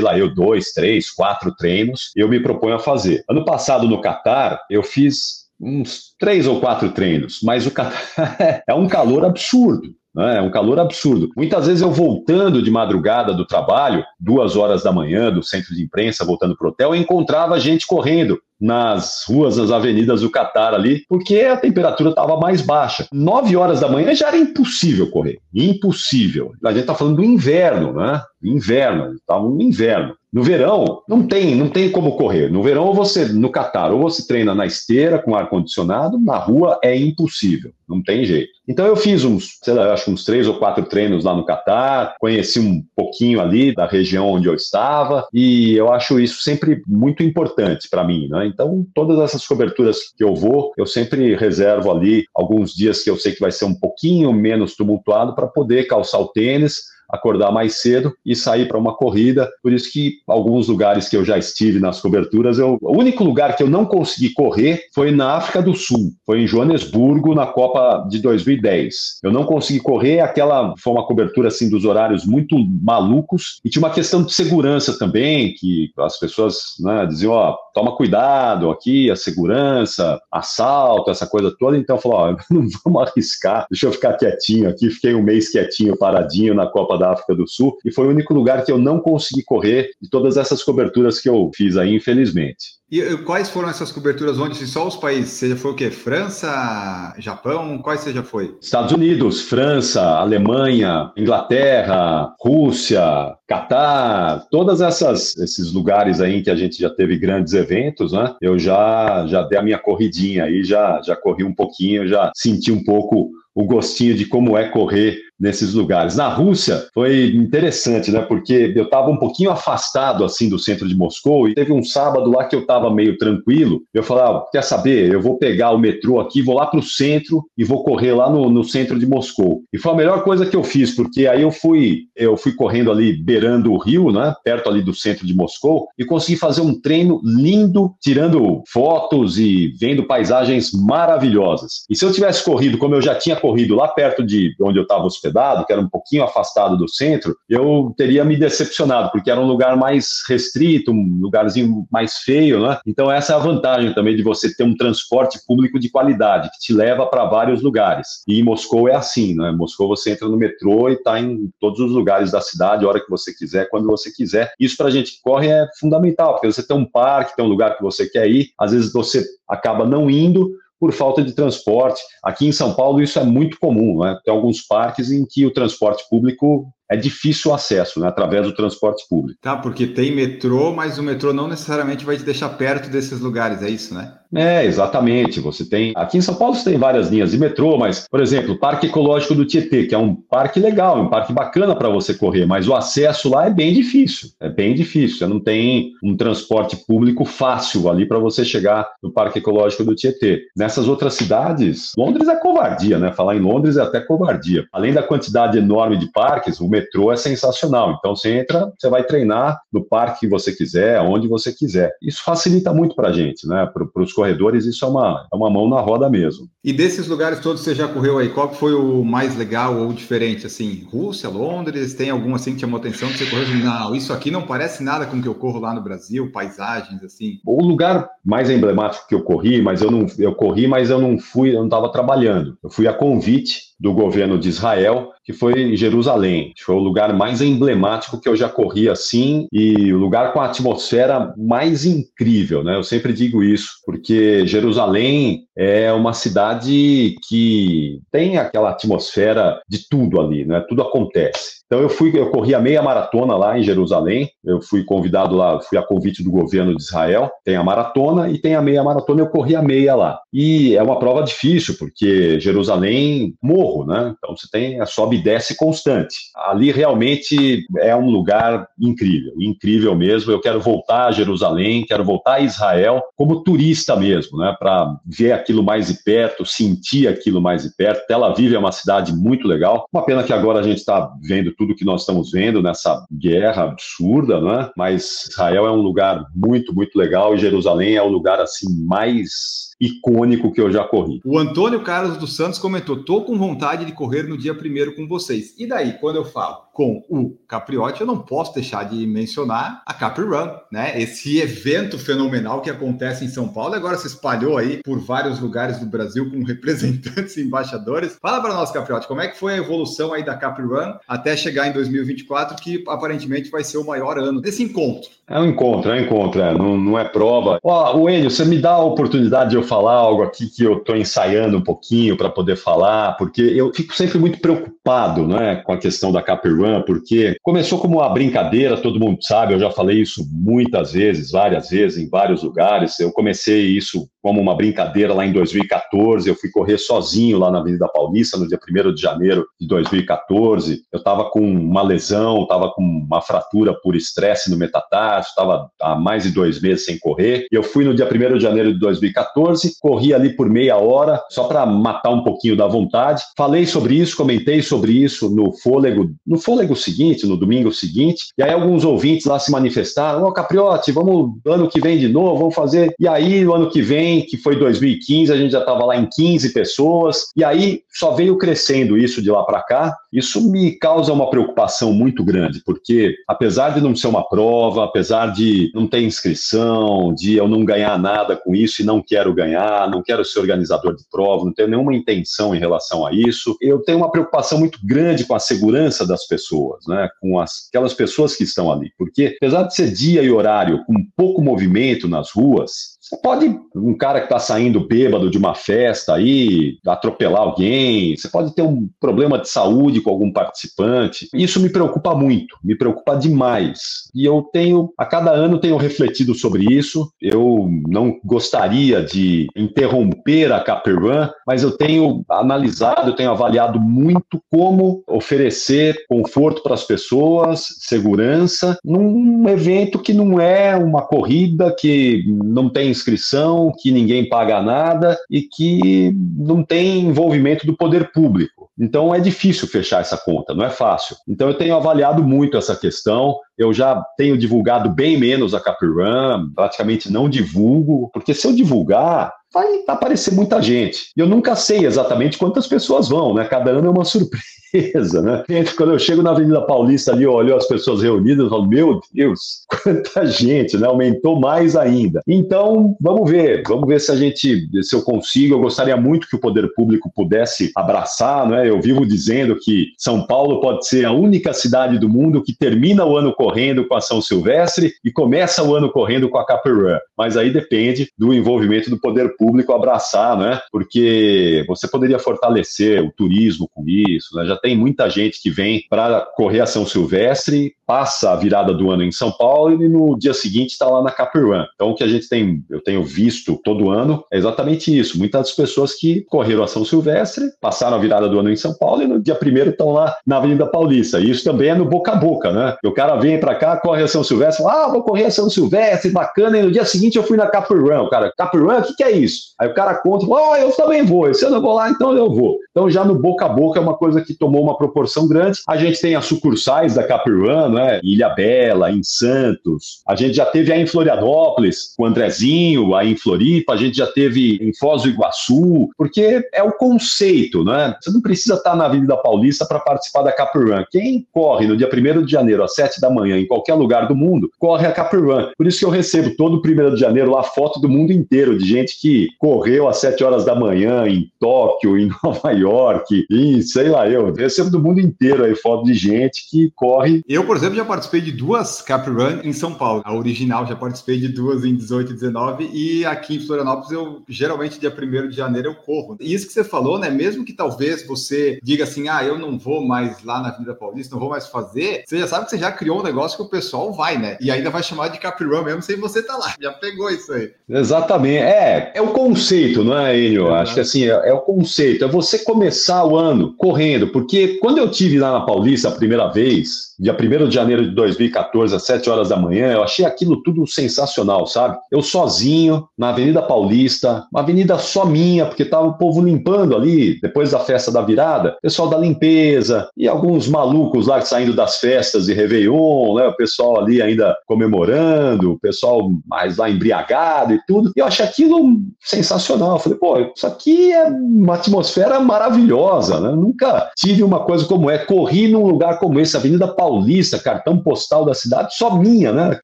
lá, eu dois, três, quatro treinos, eu me proponho a fazer. Ano passado no Catar, eu fiz uns três ou quatro treinos, mas o Catar é um calor absurdo. Né? É um calor absurdo. Muitas vezes eu voltando de madrugada do trabalho, duas horas da manhã, do centro de imprensa, voltando para o hotel, eu encontrava gente correndo nas ruas, nas avenidas do Catar ali, porque a temperatura estava mais baixa. Nove horas da manhã já era impossível correr. Impossível. A gente está falando do inverno, né? Inverno, estava tá no inverno. No verão, não tem, não tem como correr. No verão, você, no Catar, ou você treina na esteira com ar-condicionado, na rua é impossível, não tem jeito. Então eu fiz uns, sei lá, acho uns três ou quatro treinos lá no Catar, conheci um pouquinho ali da região onde eu estava, e eu acho isso sempre muito importante para mim, né? Então, todas essas coberturas que eu vou, eu sempre reservo ali alguns dias que eu sei que vai ser um pouquinho menos tumultuado para poder calçar o tênis, acordar mais cedo e sair para uma corrida. Por isso que alguns lugares que eu já estive nas coberturas, eu, o único lugar que eu não consegui correr foi na África do Sul, foi em Joanesburgo na Copa de 2010. Eu não consegui correr, aquela foi uma cobertura assim dos horários muito malucos e tinha uma questão de segurança também, que as pessoas né, diziam, ó, toma cuidado aqui, a segurança, assalto, essa coisa toda. Então, falou, ó, não vamos arriscar, deixa eu ficar quietinho aqui. Fiquei um mês quietinho, paradinho na Copa da África do Sul, e foi o único lugar que eu não consegui correr de todas essas coberturas que eu fiz aí, infelizmente. E quais foram essas coberturas onde só os países? Você já foi o quê? França, Japão? Quais você já foi? Estados Unidos, França, Alemanha, Inglaterra, Rússia, Catar, todas essas esses lugares aí em que a gente já teve grandes eventos, né? Eu já já dei a minha corridinha aí, já já corri um pouquinho, já senti um pouco o gostinho de como é correr nesses lugares. Na Rússia foi interessante, né? Porque eu estava um pouquinho afastado assim do centro de Moscou e teve um sábado lá que eu estava meio tranquilo. Eu falei, ah, quer saber? Eu vou pegar o metrô aqui, vou lá para o centro e vou correr lá no, no centro de Moscou. E foi a melhor coisa que eu fiz, porque aí eu fui eu fui correndo ali beirando o rio, né? Perto ali do centro de Moscou e consegui fazer um treino lindo, tirando fotos e vendo paisagens maravilhosas. E se eu tivesse corrido como eu já tinha corrido lá perto de onde eu estava hospedado, que era um pouquinho afastado do centro, eu teria me decepcionado, porque era um lugar mais restrito, um lugarzinho mais feio, né? Então essa é a vantagem também de você ter um transporte público de qualidade, que te leva para vários lugares. E em Moscou é assim, né? Em Moscou você entra no metrô e está em todos os lugares da cidade, a hora que você quiser, quando você quiser. Isso para a gente que corre é fundamental, porque você tem um parque, tem um lugar que você quer ir, às vezes você acaba não indo, por falta de transporte. Aqui em São Paulo isso é muito comum, né? Tem alguns parques em que o transporte público é difícil o acesso, né, através do transporte público. Tá, porque tem metrô, mas o metrô não necessariamente vai te deixar perto desses lugares, é isso, né? É, exatamente. Você tem. Aqui em São Paulo você tem várias linhas de metrô, mas, por exemplo, o Parque Ecológico do Tietê, que é um parque legal, um parque bacana para você correr, mas o acesso lá é bem difícil. É bem difícil. Você não tem um transporte público fácil ali para você chegar no Parque Ecológico do Tietê. Nessas outras cidades, Londres é covardia, né? Falar em Londres é até covardia. Além da quantidade enorme de parques, o metrô é sensacional. Então você entra, você vai treinar no parque que você quiser, onde você quiser. Isso facilita muito para a gente, né? Para os isso é uma, é uma mão na roda mesmo. E desses lugares todos que você já correu aí, qual foi o mais legal ou diferente? Assim, Rússia, Londres, tem algum assim que chamou atenção que você correu? Não, isso aqui não parece nada com o que eu corro lá no Brasil, paisagens, assim. O lugar mais emblemático que eu corri, mas eu não eu corri, mas eu não fui, eu não estava trabalhando. Eu fui a convite do governo de Israel, que foi em Jerusalém. Foi o lugar mais emblemático que eu já corri assim e o lugar com a atmosfera mais incrível, né? Eu sempre digo isso, porque Jerusalém é uma cidade que tem aquela atmosfera de tudo ali, né? Tudo acontece. Então eu fui, eu corri a meia maratona lá em Jerusalém. Eu fui convidado lá, fui a convite do governo de Israel. Tem a maratona e tem a meia maratona. Eu corri a meia lá. E é uma prova difícil porque Jerusalém morro, né? Então você tem a sobe e desce constante. Ali realmente é um lugar incrível, incrível mesmo. Eu quero voltar a Jerusalém, quero voltar a Israel como turista mesmo, né? Para ver aquilo mais de perto, sentir aquilo mais de perto. Tel Aviv é uma cidade muito legal. Uma pena que agora a gente está vendo tudo que nós estamos vendo nessa guerra absurda, né? Mas Israel é um lugar muito, muito legal e Jerusalém é o lugar assim mais icônico que eu já corri. O Antônio Carlos dos Santos comentou: tô com vontade de correr no dia primeiro com vocês. E daí, quando eu falo com o Capriotti, eu não posso deixar de mencionar a Capri Run, né? Esse evento fenomenal que acontece em São Paulo e agora se espalhou aí por vários lugares do Brasil com representantes e embaixadores. Fala para nós, Capriotti, como é que foi a evolução aí da Capri Run até chegar em 2024, que aparentemente vai ser o maior ano desse encontro? É um encontro, é um encontro, é, não, não é prova. Ó, o Enio, você me dá a oportunidade de eu falar algo aqui que eu estou ensaiando um pouquinho para poder falar, porque eu fico sempre muito preocupado né, com a questão da Run, porque começou como uma brincadeira, todo mundo sabe, eu já falei isso muitas vezes, várias vezes, em vários lugares. Eu comecei isso como uma brincadeira lá em 2014. Eu fui correr sozinho lá na Avenida Paulista no dia 1 de janeiro de 2014. Eu estava com uma lesão, estava com uma fratura por estresse no metatarso, estava há mais de dois meses sem correr. Eu fui no dia 1 de janeiro de 2014, corri ali por meia hora, só para matar um pouquinho da vontade. Falei sobre isso, comentei sobre isso no fôlego, no fôlego seguinte, no domingo seguinte. E aí alguns ouvintes lá se manifestaram: Ô oh, Capriotti, vamos ano que vem de novo, vamos fazer. E aí, no ano que vem, que foi 2015, a gente já estava lá em 15 pessoas, e aí só veio crescendo isso de lá para cá. Isso me causa uma preocupação muito grande, porque apesar de não ser uma prova, apesar de não ter inscrição, de eu não ganhar nada com isso e não quero ganhar, não quero ser organizador de prova, não tenho nenhuma intenção em relação a isso, eu tenho uma preocupação muito grande com a segurança das pessoas, né? com as, aquelas pessoas que estão ali, porque apesar de ser dia e horário com pouco movimento nas ruas, você pode, um cara que está saindo bêbado de uma festa aí, atropelar alguém, você pode ter um problema de saúde com algum participante. Isso me preocupa muito, me preocupa demais. E eu tenho, a cada ano, tenho refletido sobre isso. Eu não gostaria de interromper a Caperrun, mas eu tenho analisado, eu tenho avaliado muito como oferecer conforto para as pessoas, segurança, num evento que não é uma corrida, que não tem inscrição, que ninguém paga nada e que não tem envolvimento do poder público. Então é difícil fechar essa conta, não é fácil. Então eu tenho avaliado muito essa questão. Eu já tenho divulgado bem menos a Capirun, praticamente não divulgo, porque se eu divulgar, vai aparecer muita gente. E eu nunca sei exatamente quantas pessoas vão, né? Cada ano é uma surpresa certeza, né? Quando eu chego na Avenida Paulista ali, eu olho as pessoas reunidas, eu falo, meu Deus, quanta gente, né? Aumentou mais ainda. Então, vamos ver, vamos ver se a gente, se eu consigo. Eu gostaria muito que o poder público pudesse abraçar, né? Eu vivo dizendo que São Paulo pode ser a única cidade do mundo que termina o ano correndo com a São Silvestre e começa o ano correndo com a Caperã. Mas aí depende do envolvimento do poder público abraçar, né? Porque você poderia fortalecer o turismo com isso, né? Já tem muita gente que vem para correr a São Silvestre, passa a virada do ano em São Paulo e no dia seguinte está lá na Capiruan. Então, o que a gente tem, eu tenho visto todo ano é exatamente isso. Muitas pessoas que correram a São Silvestre, passaram a virada do ano em São Paulo e no dia primeiro estão lá na Avenida Paulista. E isso também é no boca a boca, né? O cara vem para cá, corre a São Silvestre, fala, ah, vou correr a São Silvestre, bacana. E no dia seguinte eu fui na Capiruan. O cara, Capiruan, o que, que é isso? Aí o cara conta, oh, eu também vou. Se eu não vou lá, então eu vou. Então, já no boca a boca é uma coisa que tomou uma proporção grande. A gente tem as sucursais da Capiruan, né? Ilha Bela, em Santos. A gente já teve aí em Florianópolis, com o Andrezinho, aí em Floripa. A gente já teve em Foz do Iguaçu, porque é o conceito, né? Você não precisa estar na Avenida Paulista para participar da Capiruan. Quem corre no dia 1 de janeiro, às 7 da manhã, em qualquer lugar do mundo, corre a Capiruan. Por isso que eu recebo todo 1 de janeiro lá foto do mundo inteiro, de gente que correu às 7 horas da manhã em Tóquio, em Nova York, em sei lá eu. Recebo do mundo inteiro aí foto de gente que corre. Eu, por exemplo, já participei de duas Cap Run em São Paulo. A original já participei de duas em 18 e 19 e aqui em Florianópolis eu geralmente dia 1 de janeiro eu corro. E isso que você falou, né? Mesmo que talvez você diga assim: "Ah, eu não vou mais lá na Avenida Paulista, não vou mais fazer". Você já sabe que você já criou um negócio que o pessoal vai, né? E ainda vai chamar de Cap Run mesmo sem você estar tá lá. Já pegou isso aí. Exatamente. É, é o conceito, não é, Enio? Acho que assim, é, é o conceito, é você começar o ano correndo, porque quando eu tive lá na Paulista a primeira vez, dia 1 de janeiro de 2014, às 7 horas da manhã, eu achei aquilo tudo sensacional, sabe? Eu sozinho, na Avenida Paulista, uma avenida só minha, porque tava o povo limpando ali, depois da festa da virada, pessoal da limpeza, e alguns malucos lá saindo das festas de Réveillon, né? O pessoal ali ainda comemorando, o pessoal mais lá embriagado e tudo. E eu achei aquilo sensacional. Eu falei, pô, isso aqui é uma atmosfera maravilhosa, né? Eu nunca tive uma coisa como é, corri num lugar como esse, Avenida Paulista, Paulista, cartão postal da cidade, só minha, né?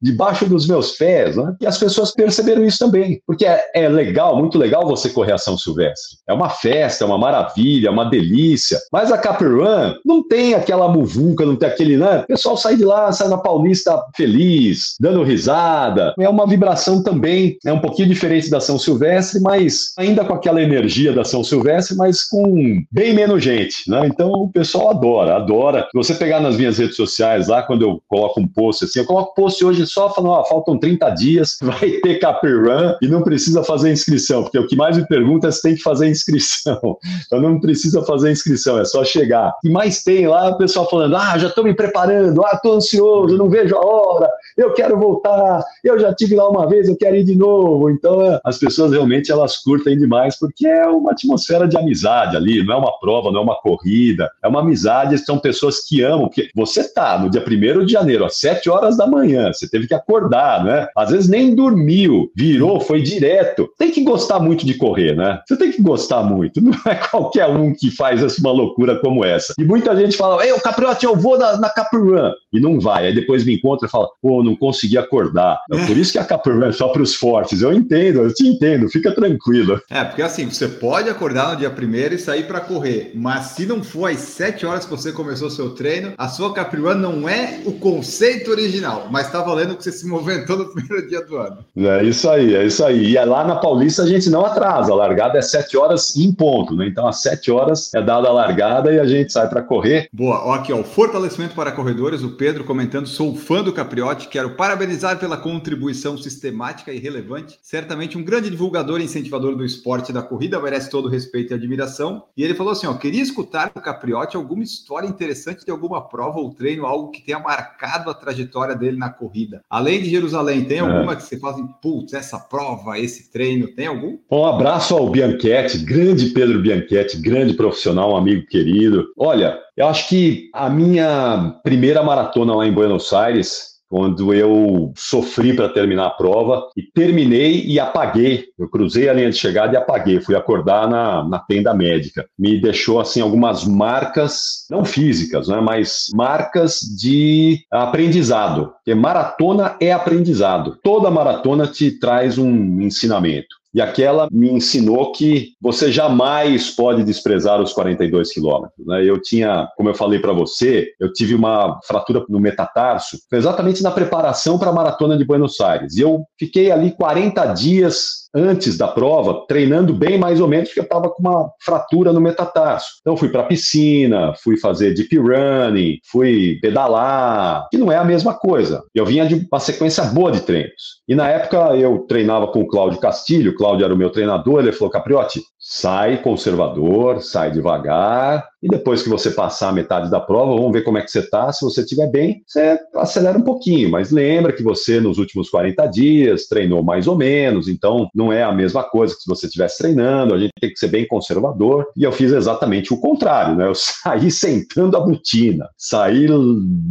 Debaixo dos meus pés, né? E as pessoas perceberam isso também, porque é, é legal, muito legal você correr a São Silvestre. É uma festa, é uma maravilha, é uma delícia. Mas a Caperun não tem aquela muvuca, não tem aquele, né? O pessoal sai de lá, sai na Paulista feliz, dando risada. É uma vibração também, é um pouquinho diferente da São Silvestre, mas ainda com aquela energia da São Silvestre, mas com bem menos gente, né? Então o pessoal adora, adora. Se você pegar nas minhas redes sociais lá, quando eu coloco um post assim, eu coloco post hoje só falando, ó, faltam 30 dias, vai ter Capir Run e não precisa fazer inscrição, porque o que mais me pergunta é se tem que fazer inscrição. Então não precisa fazer inscrição, é só chegar. E mais tem lá o pessoal falando, ah, já estou me preparando, ah, estou ansioso, não vejo a hora, eu quero voltar, eu já tive lá uma vez, eu quero ir de novo. Então é, as pessoas realmente elas curtem demais, porque é uma atmosfera de amizade ali, não é uma prova, não é uma corrida, é uma amizade, são pessoas que amam, porque você está no dia 1 de janeiro, às 7 horas da manhã, você teve que acordar, né? Às vezes nem dormiu, virou, foi direto. Tem que gostar muito de correr, né? Você tem que gostar muito. Não é qualquer um que faz uma loucura como essa. E muita gente fala, ei, o Capriote, eu vou na, na. E não vai. Aí depois me encontra e fala, pô, não consegui acordar. É por isso que a Caprun é só para os fortes. Eu entendo, eu te entendo, fica tranquilo. É, porque assim, você pode acordar no dia 1 e sair para correr, mas se não for às 7 horas que você começou seu treino, a sua Caprun não é o conceito original, mas está valendo que você se movimentou no primeiro dia do ano. É isso aí, é isso aí. E é lá na Paulista a gente não atrasa, a largada é 7 horas em ponto, né? Então às 7 horas é dada a largada e a gente sai para correr. Boa, ó, aqui ó, fortalecimento para corredores, o Pedro comentando, sou fã do Capriote, quero parabenizar pela contribuição sistemática e relevante, certamente um grande divulgador e incentivador do esporte e da corrida, merece todo o respeito e admiração. E ele falou assim, ó, queria escutar do Capriote alguma história interessante de alguma prova ou treino algo que tenha marcado a trajetória dele na corrida? Além de Jerusalém, tem é. alguma é. que você fala assim, putz, essa prova, esse treino, tem algum? Um abraço ao Bianchetti, grande Pedro Bianchetti, grande profissional, um amigo querido. Olha, eu acho que a minha primeira maratona lá em Buenos Aires quando eu sofri para terminar a prova e terminei e apaguei. Eu cruzei a linha de chegada e apaguei. Fui acordar na, na tenda médica. Me deixou assim algumas marcas, não físicas, né, mas marcas de aprendizado. Porque maratona é aprendizado. Toda maratona te traz um ensinamento. E aquela me ensinou que você jamais pode desprezar os 42 quilômetros. Né? Eu tinha, como eu falei para você, eu tive uma fratura no metatarso, exatamente na preparação para a maratona de Buenos Aires. E eu fiquei ali 40 dias antes da prova, treinando bem mais ou menos, porque eu estava com uma fratura no metatarso. Então fui para a piscina, fui fazer deep running, fui pedalar, que não é a mesma coisa. Eu vinha de uma sequência boa de treinos. E na época eu treinava com o Cláudio Castilho, o Cláudio era o meu treinador, ele falou, Capriotti, sai conservador, sai devagar, e depois que você passar a metade da prova, vamos ver como é que você está. Se você estiver bem, você acelera um pouquinho, mas lembra que você nos últimos 40 dias treinou mais ou menos, então não é a mesma coisa que se você estivesse treinando, a gente tem que ser bem conservador. E eu fiz exatamente o contrário, né? Eu saí sentando a botina, saí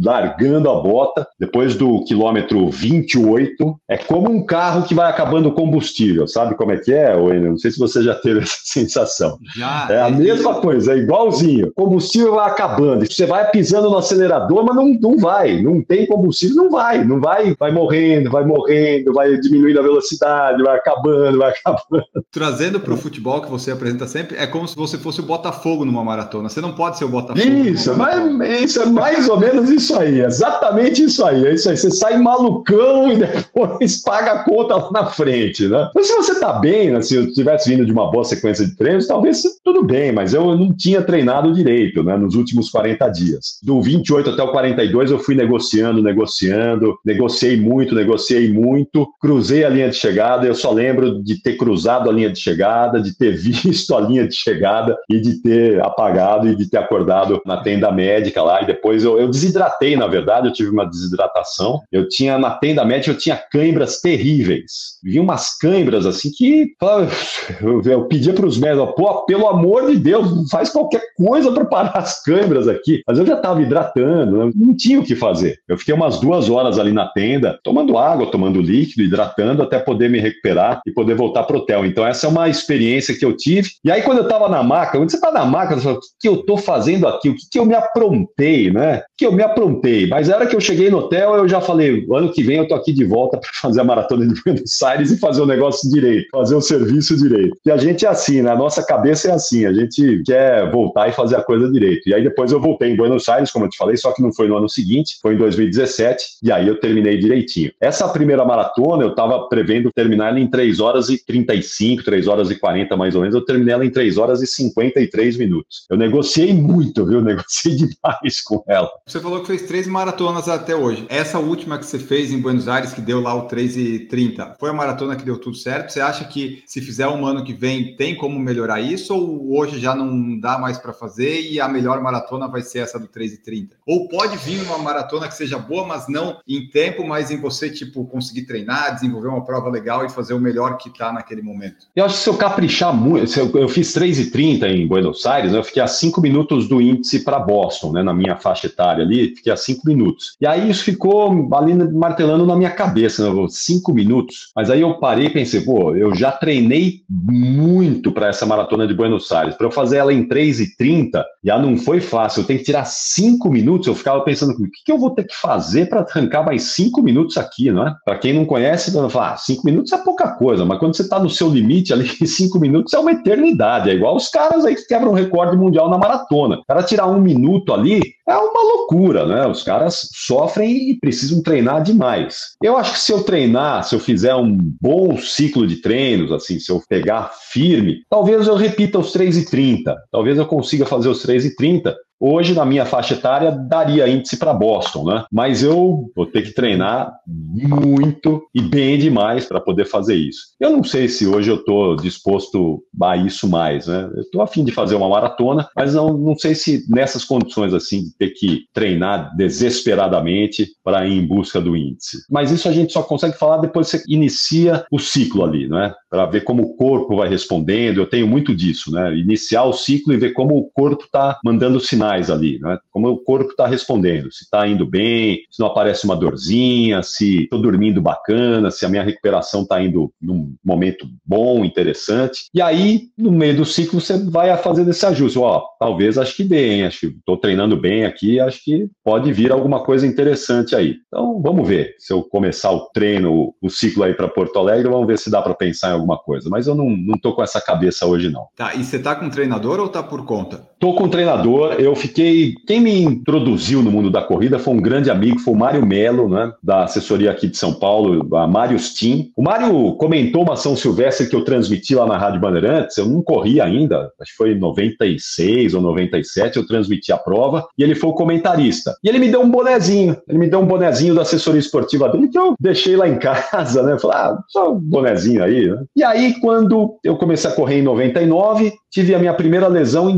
largando a bota, depois do quilômetro 28, é como um carro que vai acabando o combustível, sabe como é que é, Wayne? Não sei se você já teve essa sensação. Já, é a é mesma coisa, é igualzinho combustível. Combustível vai acabando. Você vai pisando no acelerador, mas não, não vai. Não tem combustível, não vai. Não vai. Vai morrendo, vai morrendo, vai diminuindo a velocidade, vai acabando, vai acabando. Trazendo para o futebol que você apresenta sempre, é como se você fosse o Botafogo numa maratona. Você não pode ser o Botafogo. Isso, mas, isso é mais ou menos isso aí. Exatamente isso aí. É isso aí. Você sai malucão e depois paga a conta lá na frente, né? Mas se você tá bem, né? se eu tivesse vindo de uma boa sequência de treinos, talvez tudo bem, mas eu não tinha treinado direito, né, nos últimos 40 dias. Do 28 até o 42 eu fui negociando, negociando, negociei muito, negociei muito, cruzei a linha de chegada, eu só lembro de ter cruzado a linha de chegada, de ter visto a linha de chegada e de ter apagado e de ter acordado na tenda médica lá, e depois eu, eu desidratei, na verdade, eu tive uma desidratação, eu tinha, na tenda médica, eu tinha câimbras terríveis, vi umas câimbras assim que eu, eu pedia para os médicos, pô, pelo amor de Deus, faz qualquer coisa coisa para parar as câmeras aqui. Mas eu já estava hidratando, não tinha o que fazer. Eu fiquei umas duas horas ali na tenda, tomando água, tomando líquido, hidratando, até poder me recuperar e poder voltar pro hotel. Então, essa é uma experiência que eu tive. E aí, quando eu estava na maca, quando você está na maca, você fala, o que eu estou fazendo aqui? O que, que eu me aprontei, né? O que eu me aprontei? Mas a hora que eu cheguei no hotel, eu já falei, ano que vem eu tô aqui de volta para fazer a maratona de Buenos Aires e fazer o negócio direito, fazer o serviço direito. E a gente é assim, né? A nossa cabeça é assim, a gente quer voltar e fazer fazer a coisa direito. E aí depois eu voltei em Buenos Aires, como eu te falei, só que não foi no ano seguinte, foi em 2017, e aí eu terminei direitinho. Essa primeira maratona eu estava prevendo terminar ela em 3 horas e 35, 3 horas e 40 mais ou menos, eu terminei ela em 3 horas e 53 minutos. Eu negociei muito, viu? Negociei demais com ela. Você falou que fez três maratonas até hoje. Essa última que você fez em Buenos Aires, que deu lá o 3 e 30, foi a maratona que deu tudo certo? Você acha que se fizer um ano que vem, tem como melhorar isso ou hoje já não dá mais para fazer? Fazer e a melhor maratona vai ser essa do 3,30. Ou pode vir uma maratona que seja boa, mas não em tempo, mas em você, tipo, conseguir treinar, desenvolver uma prova legal e fazer o melhor que está naquele momento. Eu acho que se eu caprichar muito, eu, eu fiz 3,30 em Buenos Aires, né, eu fiquei a 5 minutos do índice para Boston, né, na minha faixa etária ali, fiquei a 5 minutos. E aí isso ficou ali martelando na minha cabeça, né, 5 minutos. Mas aí eu parei e pensei, pô, eu já treinei muito para essa maratona de Buenos Aires. Para eu fazer ela em 3,30, 30, já não foi fácil. Eu tenho que tirar cinco minutos. Eu ficava pensando, o que, que eu vou ter que fazer para arrancar mais cinco minutos aqui, não é? Para quem não conhece, vai falar, ah, cinco minutos é pouca coisa, mas quando você está no seu limite ali, cinco minutos é uma eternidade. É igual os caras aí que quebram recorde mundial na maratona. O cara tirar um minuto ali é uma loucura, né? Os caras sofrem e precisam treinar demais. Eu acho que se eu treinar, se eu fizer um bom ciclo de treinos, assim, se eu pegar firme, talvez eu repita os 3,30. Talvez eu consiga fazer os 3,30 Hoje, na minha faixa etária, daria índice para Boston, né? Mas eu vou ter que treinar muito e bem demais para poder fazer isso. Eu não sei se hoje eu estou disposto a isso mais, né? Eu estou afim de fazer uma maratona, mas não, não sei se nessas condições assim, de ter que treinar desesperadamente para ir em busca do índice. Mas isso a gente só consegue falar depois que você inicia o ciclo ali, né? Para ver como o corpo vai respondendo. Eu tenho muito disso, né? Iniciar o ciclo e ver como o corpo está mandando sinais sinais ali, né? Como o corpo está respondendo, se está indo bem, se não aparece uma dorzinha, se estou dormindo bacana, se a minha recuperação está indo num momento bom, interessante. E aí, no meio do ciclo, você vai fazendo esse ajuste. Ó, talvez acho que hein? Acho que estou treinando bem aqui, acho que pode vir alguma coisa interessante aí. Então, vamos ver. Se eu começar o treino, o ciclo aí para Porto Alegre, vamos ver se dá para pensar em alguma coisa. Mas eu não, não tô com essa cabeça hoje, não. Tá, e você tá com treinador ou tá por conta? Tô com treinador. Eu fiquei. Quem me introduziu no mundo da corrida foi um grande amigo, foi o Mário Melo, né? Da assessoria aqui de São Paulo, a Mário Steam. O Mário comentou uma São Silvestre que eu transmiti lá na Rádio Bandeirantes. Eu não corri ainda, acho que foi em 96 ou 97, eu transmiti a prova, e ele foi o comentarista. E ele me deu um bonezinho. Ele me deu um bonezinho da assessoria esportiva dele que eu deixei lá em casa, né? Falei, ah, só um bonezinho aí, né? E aí, quando eu comecei a correr em 99, tive a minha primeira lesão em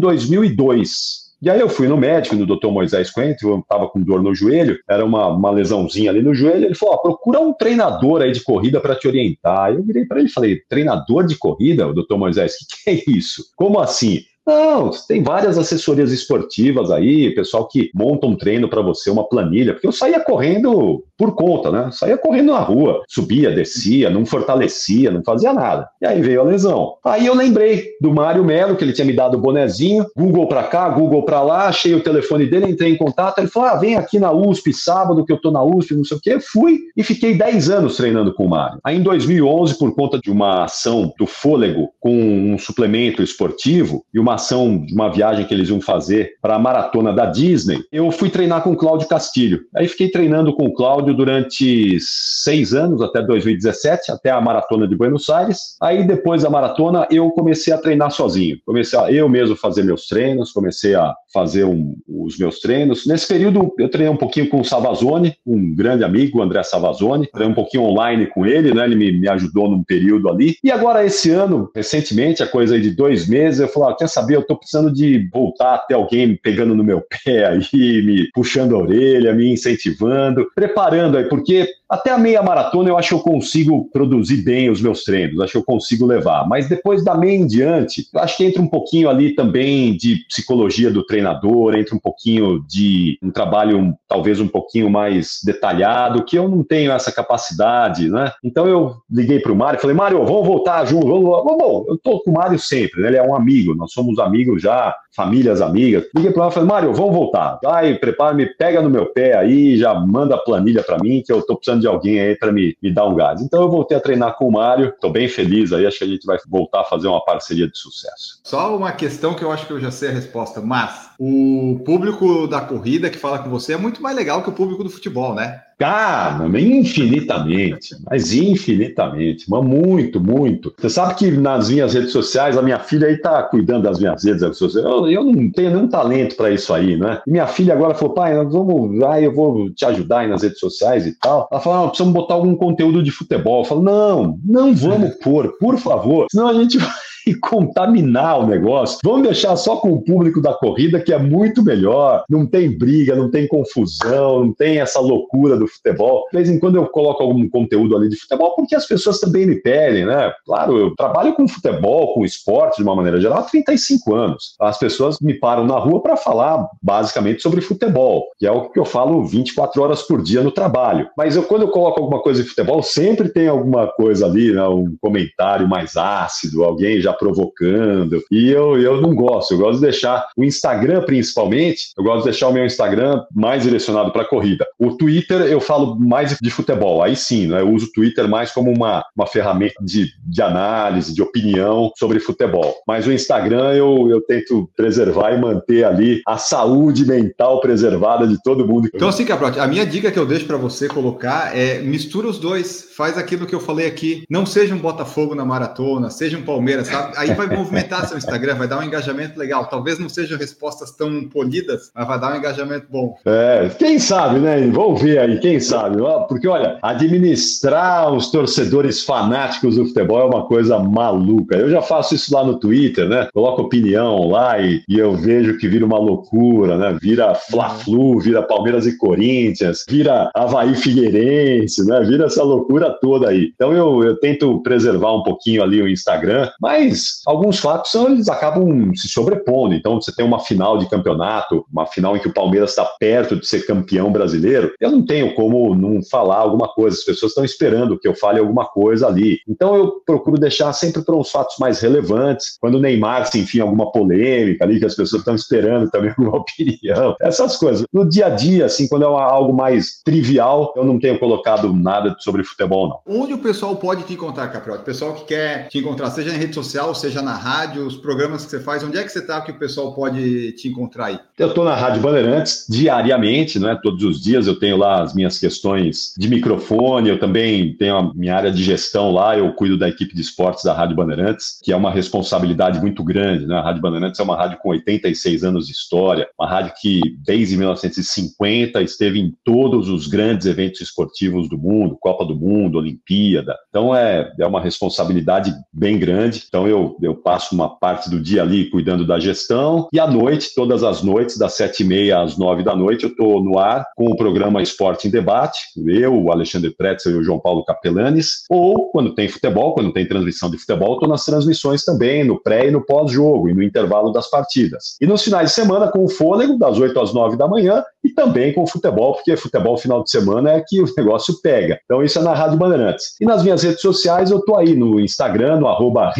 2002. E aí eu fui no médico, no Dr. Moisés Coentro, eu estava com dor no joelho, era uma, uma lesãozinha ali no joelho, ele falou, procura um treinador aí de corrida para te orientar. Eu virei para ele e falei, treinador de corrida, Dr. Moisés, o que, que é isso? Como assim? Não, tem várias assessorias esportivas aí, pessoal que monta um treino para você, uma planilha, porque eu saía correndo por conta, né? Saía correndo na rua, subia, descia, não fortalecia, não fazia nada. E aí veio a lesão. Aí eu lembrei do Mário Melo, que ele tinha me dado o bonezinho, Google para cá, Google para lá, achei o telefone dele, entrei em contato, ele falou: "Ah, vem aqui na USP sábado que eu tô na USP, não sei o quê". Fui e fiquei 10 anos treinando com o Mário. Aí em 2011, por conta de uma ação do fôlego com um suplemento esportivo e uma de uma viagem que eles iam fazer para a maratona da Disney, eu fui treinar com o Cláudio Castilho. Aí fiquei treinando com o Cláudio durante seis anos, até 2017, até a maratona de Buenos Aires. Aí depois da maratona eu comecei a treinar sozinho. Comecei a eu mesmo fazer meus treinos, comecei a fazer um, os meus treinos. Nesse período eu treinei um pouquinho com o Savazone, um grande amigo, o André Savazone. Treinei um pouquinho online com ele, né? Ele me, me ajudou num período ali. E agora esse ano, recentemente, a coisa de dois meses, eu falei, ah, quer saber, eu tô precisando de voltar até alguém pegando no meu pé aí, me puxando a orelha, me incentivando, preparando aí, porque até a meia maratona eu acho que eu consigo produzir bem os meus treinos, acho que eu consigo levar. Mas depois da meia em diante, acho que entra um pouquinho ali também de psicologia do treinador, entra um pouquinho de um trabalho talvez um pouquinho mais detalhado, que eu não tenho essa capacidade, né? Então eu liguei para o Mário e falei, Mário, vamos voltar junto, vamos, vamos. Eu tô com o Mário sempre, né? ele é um amigo, nós somos amigos já, famílias amigas. Liguei para ele e falei, Mário, vamos voltar. Vai, prepara, me pega no meu pé aí, já manda a planilha para mim, que eu tô precisando de alguém aí para me, me dar um gás. Então eu voltei a treinar com o Mário, estou bem feliz aí, acho que a gente vai voltar a fazer uma parceria de sucesso. Só uma questão que eu acho que eu já sei a resposta, mas o público da corrida que fala com você é muito mais legal que o público do futebol, né? Cara, infinitamente, mas infinitamente, mas muito, muito. Você sabe que nas minhas redes sociais, a minha filha aí tá cuidando das minhas redes sociais. Eu, eu não tenho nenhum talento para isso aí, né? E minha filha agora falou, pai, nós vamos, aí eu vou te ajudar aí nas redes sociais e tal. Ela falou, ah, precisamos botar algum conteúdo de futebol. Eu falo, não, não vamos pôr, por favor, senão a gente vai e contaminar o negócio. Vamos deixar só com o público da corrida, que é muito melhor. Não tem briga, não tem confusão, não tem essa loucura do futebol. De vez em quando eu coloco algum conteúdo ali de futebol, porque as pessoas também me pedem, né? Claro, eu trabalho com futebol, com esporte de uma maneira geral há 35 anos. As pessoas me param na rua para falar basicamente sobre futebol, que é o que eu falo 24 horas por dia no trabalho. Mas eu, quando eu coloco alguma coisa de futebol, sempre tem alguma coisa ali, né? um comentário mais ácido, alguém já provocando. E eu, eu não gosto, eu gosto de deixar o Instagram, principalmente, eu gosto de deixar o meu Instagram mais direcionado para corrida. O Twitter eu falo mais de futebol, aí sim, né? eu uso o Twitter mais como uma, uma ferramenta de, de análise, de opinião sobre futebol. Mas o Instagram eu, eu tento preservar e manter ali a saúde mental preservada de todo mundo. Então, assim, Caprote, a minha dica que eu deixo para você colocar é mistura os dois, faz aquilo que eu falei aqui. Não seja um Botafogo na maratona, seja um Palmeiras, sabe? Aí vai movimentar seu Instagram, vai dar um engajamento legal. Talvez não sejam respostas tão polidas, mas vai dar um engajamento bom. É, quem sabe, né? Vamos ver aí, quem sabe. Porque, olha, administrar os torcedores fanáticos do futebol é uma coisa maluca. Eu já faço isso lá no Twitter, né? Coloco opinião lá e, e eu vejo que vira uma loucura, né? Vira Fla-Flu, vira Palmeiras e Corinthians, vira Havaí Figueirense, né? Vira essa loucura toda aí. Então eu, eu tento preservar um pouquinho ali o Instagram, mas mas alguns fatos são, eles acabam se sobrepondo. Então, você tem uma final de campeonato, uma final em que o Palmeiras está perto de ser campeão brasileiro, eu não tenho como não falar alguma coisa. As pessoas estão esperando que eu fale alguma coisa ali. Então, eu procuro deixar sempre para uns fatos mais relevantes. Quando o Neymar se enfim alguma polêmica ali, que as pessoas estão esperando também alguma opinião, essas coisas. No dia a dia, assim, quando é algo mais trivial, eu não tenho colocado nada sobre futebol, não. Onde o pessoal pode te encontrar, Capriotti? O pessoal que quer te encontrar, seja na rede social, seja na rádio, os programas que você faz, onde é que você está que o pessoal pode te encontrar aí? Eu estou na Rádio Bandeirantes diariamente, né? Todos os dias eu tenho lá as minhas questões de microfone, eu também tenho a minha área de gestão lá, eu cuido da equipe de esportes da Rádio Bandeirantes, que é uma responsabilidade muito grande, né? A Rádio Bandeirantes é uma rádio com 86 anos de história, uma rádio que desde 1950 esteve em todos os grandes eventos esportivos do mundo, Copa do Mundo, Olimpíada. Então é, é uma responsabilidade bem grande. Então eu, eu passo uma parte do dia ali cuidando da gestão e à noite, todas as noites, das sete e meia às nove da noite, eu estou no ar com o programa Esporte em Debate, eu, o Alexandre Pretzel e o João Paulo Capelanes, ou quando tem futebol, quando tem transmissão de futebol, estou nas transmissões também, no pré e no pós-jogo e no intervalo das partidas. E nos finais de semana, com o fôlego, das oito às nove da manhã, e também com o futebol, porque futebol final de semana é que o negócio pega. Então isso é na Rádio Bandeirantes. E nas minhas redes sociais eu tô aí no Instagram, no arroba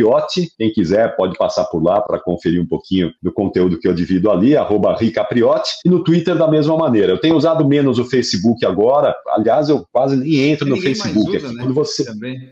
Ricapriotti. Quem quiser pode passar por lá para conferir um pouquinho do conteúdo que eu divido ali, arroba Ricapriotti. E no Twitter da mesma maneira. Eu tenho usado menos o Facebook agora. Aliás, eu quase nem entro no Facebook. Usa, né? quando você...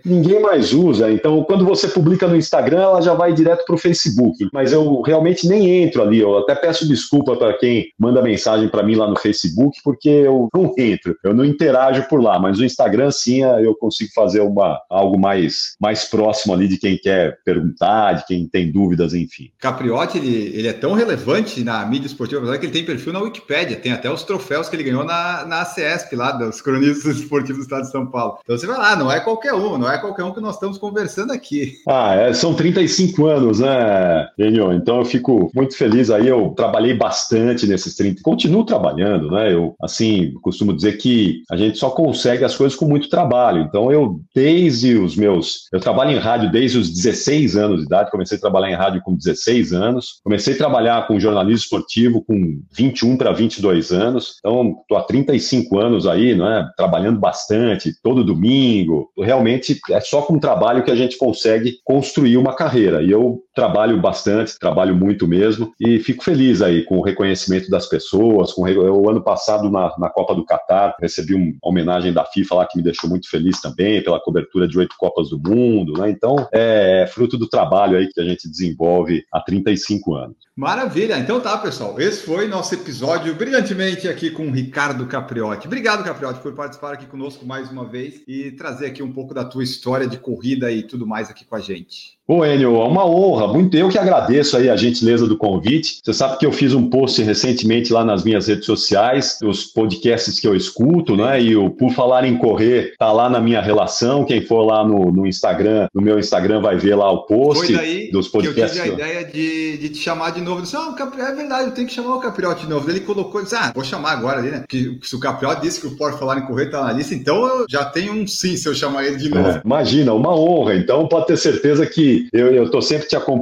Ninguém mais usa. Então, quando você publica no Instagram, ela já vai direto para o Facebook. Mas eu realmente nem entro ali. Eu até peço desculpa para quem manda mensagem para mim lá no Facebook, porque eu não entro, eu não interajo por lá. Mas no Instagram, sim, eu consigo fazer uma, algo mais, mais próximo ali de quem quer perguntar, de quem tem dúvidas, enfim. Capriotti, ele, ele é tão relevante na mídia esportiva que ele tem perfil na Wikipédia, tem até os troféus que ele ganhou na, na CESP, lá dos cronistas esportivos do estado de São Paulo. Então você vai lá, não é qualquer um, não é qualquer um que nós estamos conversando aqui. Ah, é, são 35 anos, né, Enio? Então eu fico muito feliz aí, eu trabalhei bastante nesses 30, continuo trabalhando, né? Eu, assim, costumo dizer que a gente só consegue as coisas com muito trabalho. Então eu, desde os meus, eu trabalho em rádio desde os 16 anos de idade, comecei a trabalhar em rádio com 16 anos, comecei a trabalhar com jornalismo esportivo com 21 para 22 anos, então estou há 35 anos aí, né, trabalhando bastante, todo domingo, realmente é só com trabalho que a gente consegue construir uma carreira, e eu trabalho bastante, trabalho muito mesmo, e fico feliz aí com o reconhecimento das pessoas, com o ano passado na, na Copa do Catar, recebi uma homenagem da FIFA lá que me deixou muito feliz também, pela cobertura de oito Copas do Mundo, né, então é fruto do trabalho aí que a gente desenvolve há 35 anos. Maravilha, então tá pessoal, esse foi nosso episódio brilhantemente aqui com o Ricardo Capriotti. Obrigado, Capriotti, por participar aqui conosco mais uma vez e trazer aqui um pouco da tua história de corrida e tudo mais aqui com a gente. Ô, Enio, é uma honra. Muito eu que agradeço aí a gentileza do convite. Você sabe que eu fiz um post recentemente lá nas minhas redes sociais, os podcasts que eu escuto, né? E o Por Falar em Correr tá lá na minha relação. Quem for lá no, no Instagram, no meu Instagram, vai ver lá o post Foi daí dos podcasts. Que eu tive a ideia de, de te chamar de novo. Eu disse, ah, é verdade, eu tenho que chamar o Capriotti de novo. Ele colocou, disse, ah, vou chamar agora ali, né? Porque se o Capriotti disse que o Por Falar em Correr tá na lista, então eu já tenho um sim se eu chamar ele de novo. É, imagina, uma honra. Então pode ter certeza que eu estou sempre te acompanhando,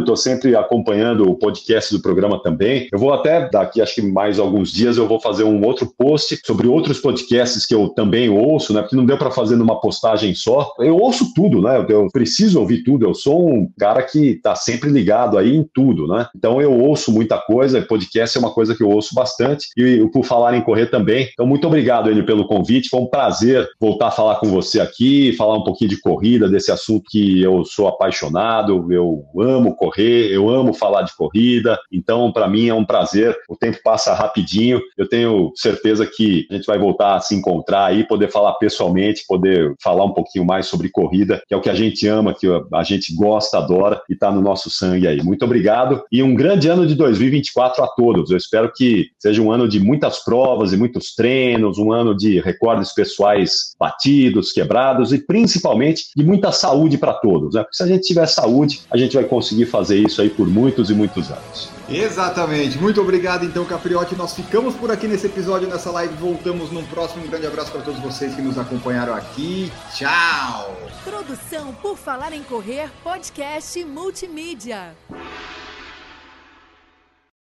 estou sempre acompanhando o podcast do programa também. Eu vou até, daqui acho que mais alguns dias, eu vou fazer um outro post sobre outros podcasts que eu também ouço, né? Porque não deu para fazer numa postagem só. Eu ouço tudo, né? Eu preciso ouvir tudo. Eu sou um cara que está sempre ligado aí em tudo, né? Então eu ouço muita coisa, podcast é uma coisa que eu ouço bastante, e por falar em correr também. Então, muito obrigado, ele, pelo convite. Foi um prazer voltar a falar com você aqui, falar um pouquinho de corrida, desse assunto que eu sou apaixonado eu amo correr, eu amo falar de corrida, então para mim é um prazer. O tempo passa rapidinho, eu tenho certeza que a gente vai voltar a se encontrar aí, poder falar pessoalmente, poder falar um pouquinho mais sobre corrida, que é o que a gente ama, que a gente gosta, adora e está no nosso sangue aí. Muito obrigado e um grande ano de 2024 a todos. Eu espero que seja um ano de muitas provas e muitos treinos, um ano de recordes pessoais batidos, quebrados e principalmente de muita saúde para todos. Né? Porque se a gente tiver saúde, a gente vai conseguir fazer isso aí por muitos e muitos anos. Exatamente. Muito obrigado, então, Capriotti. Nós ficamos por aqui nesse episódio, nessa live. Voltamos num próximo. Um grande abraço para todos vocês que nos acompanharam aqui. Tchau! Produção por Falar em Correr, podcast multimídia.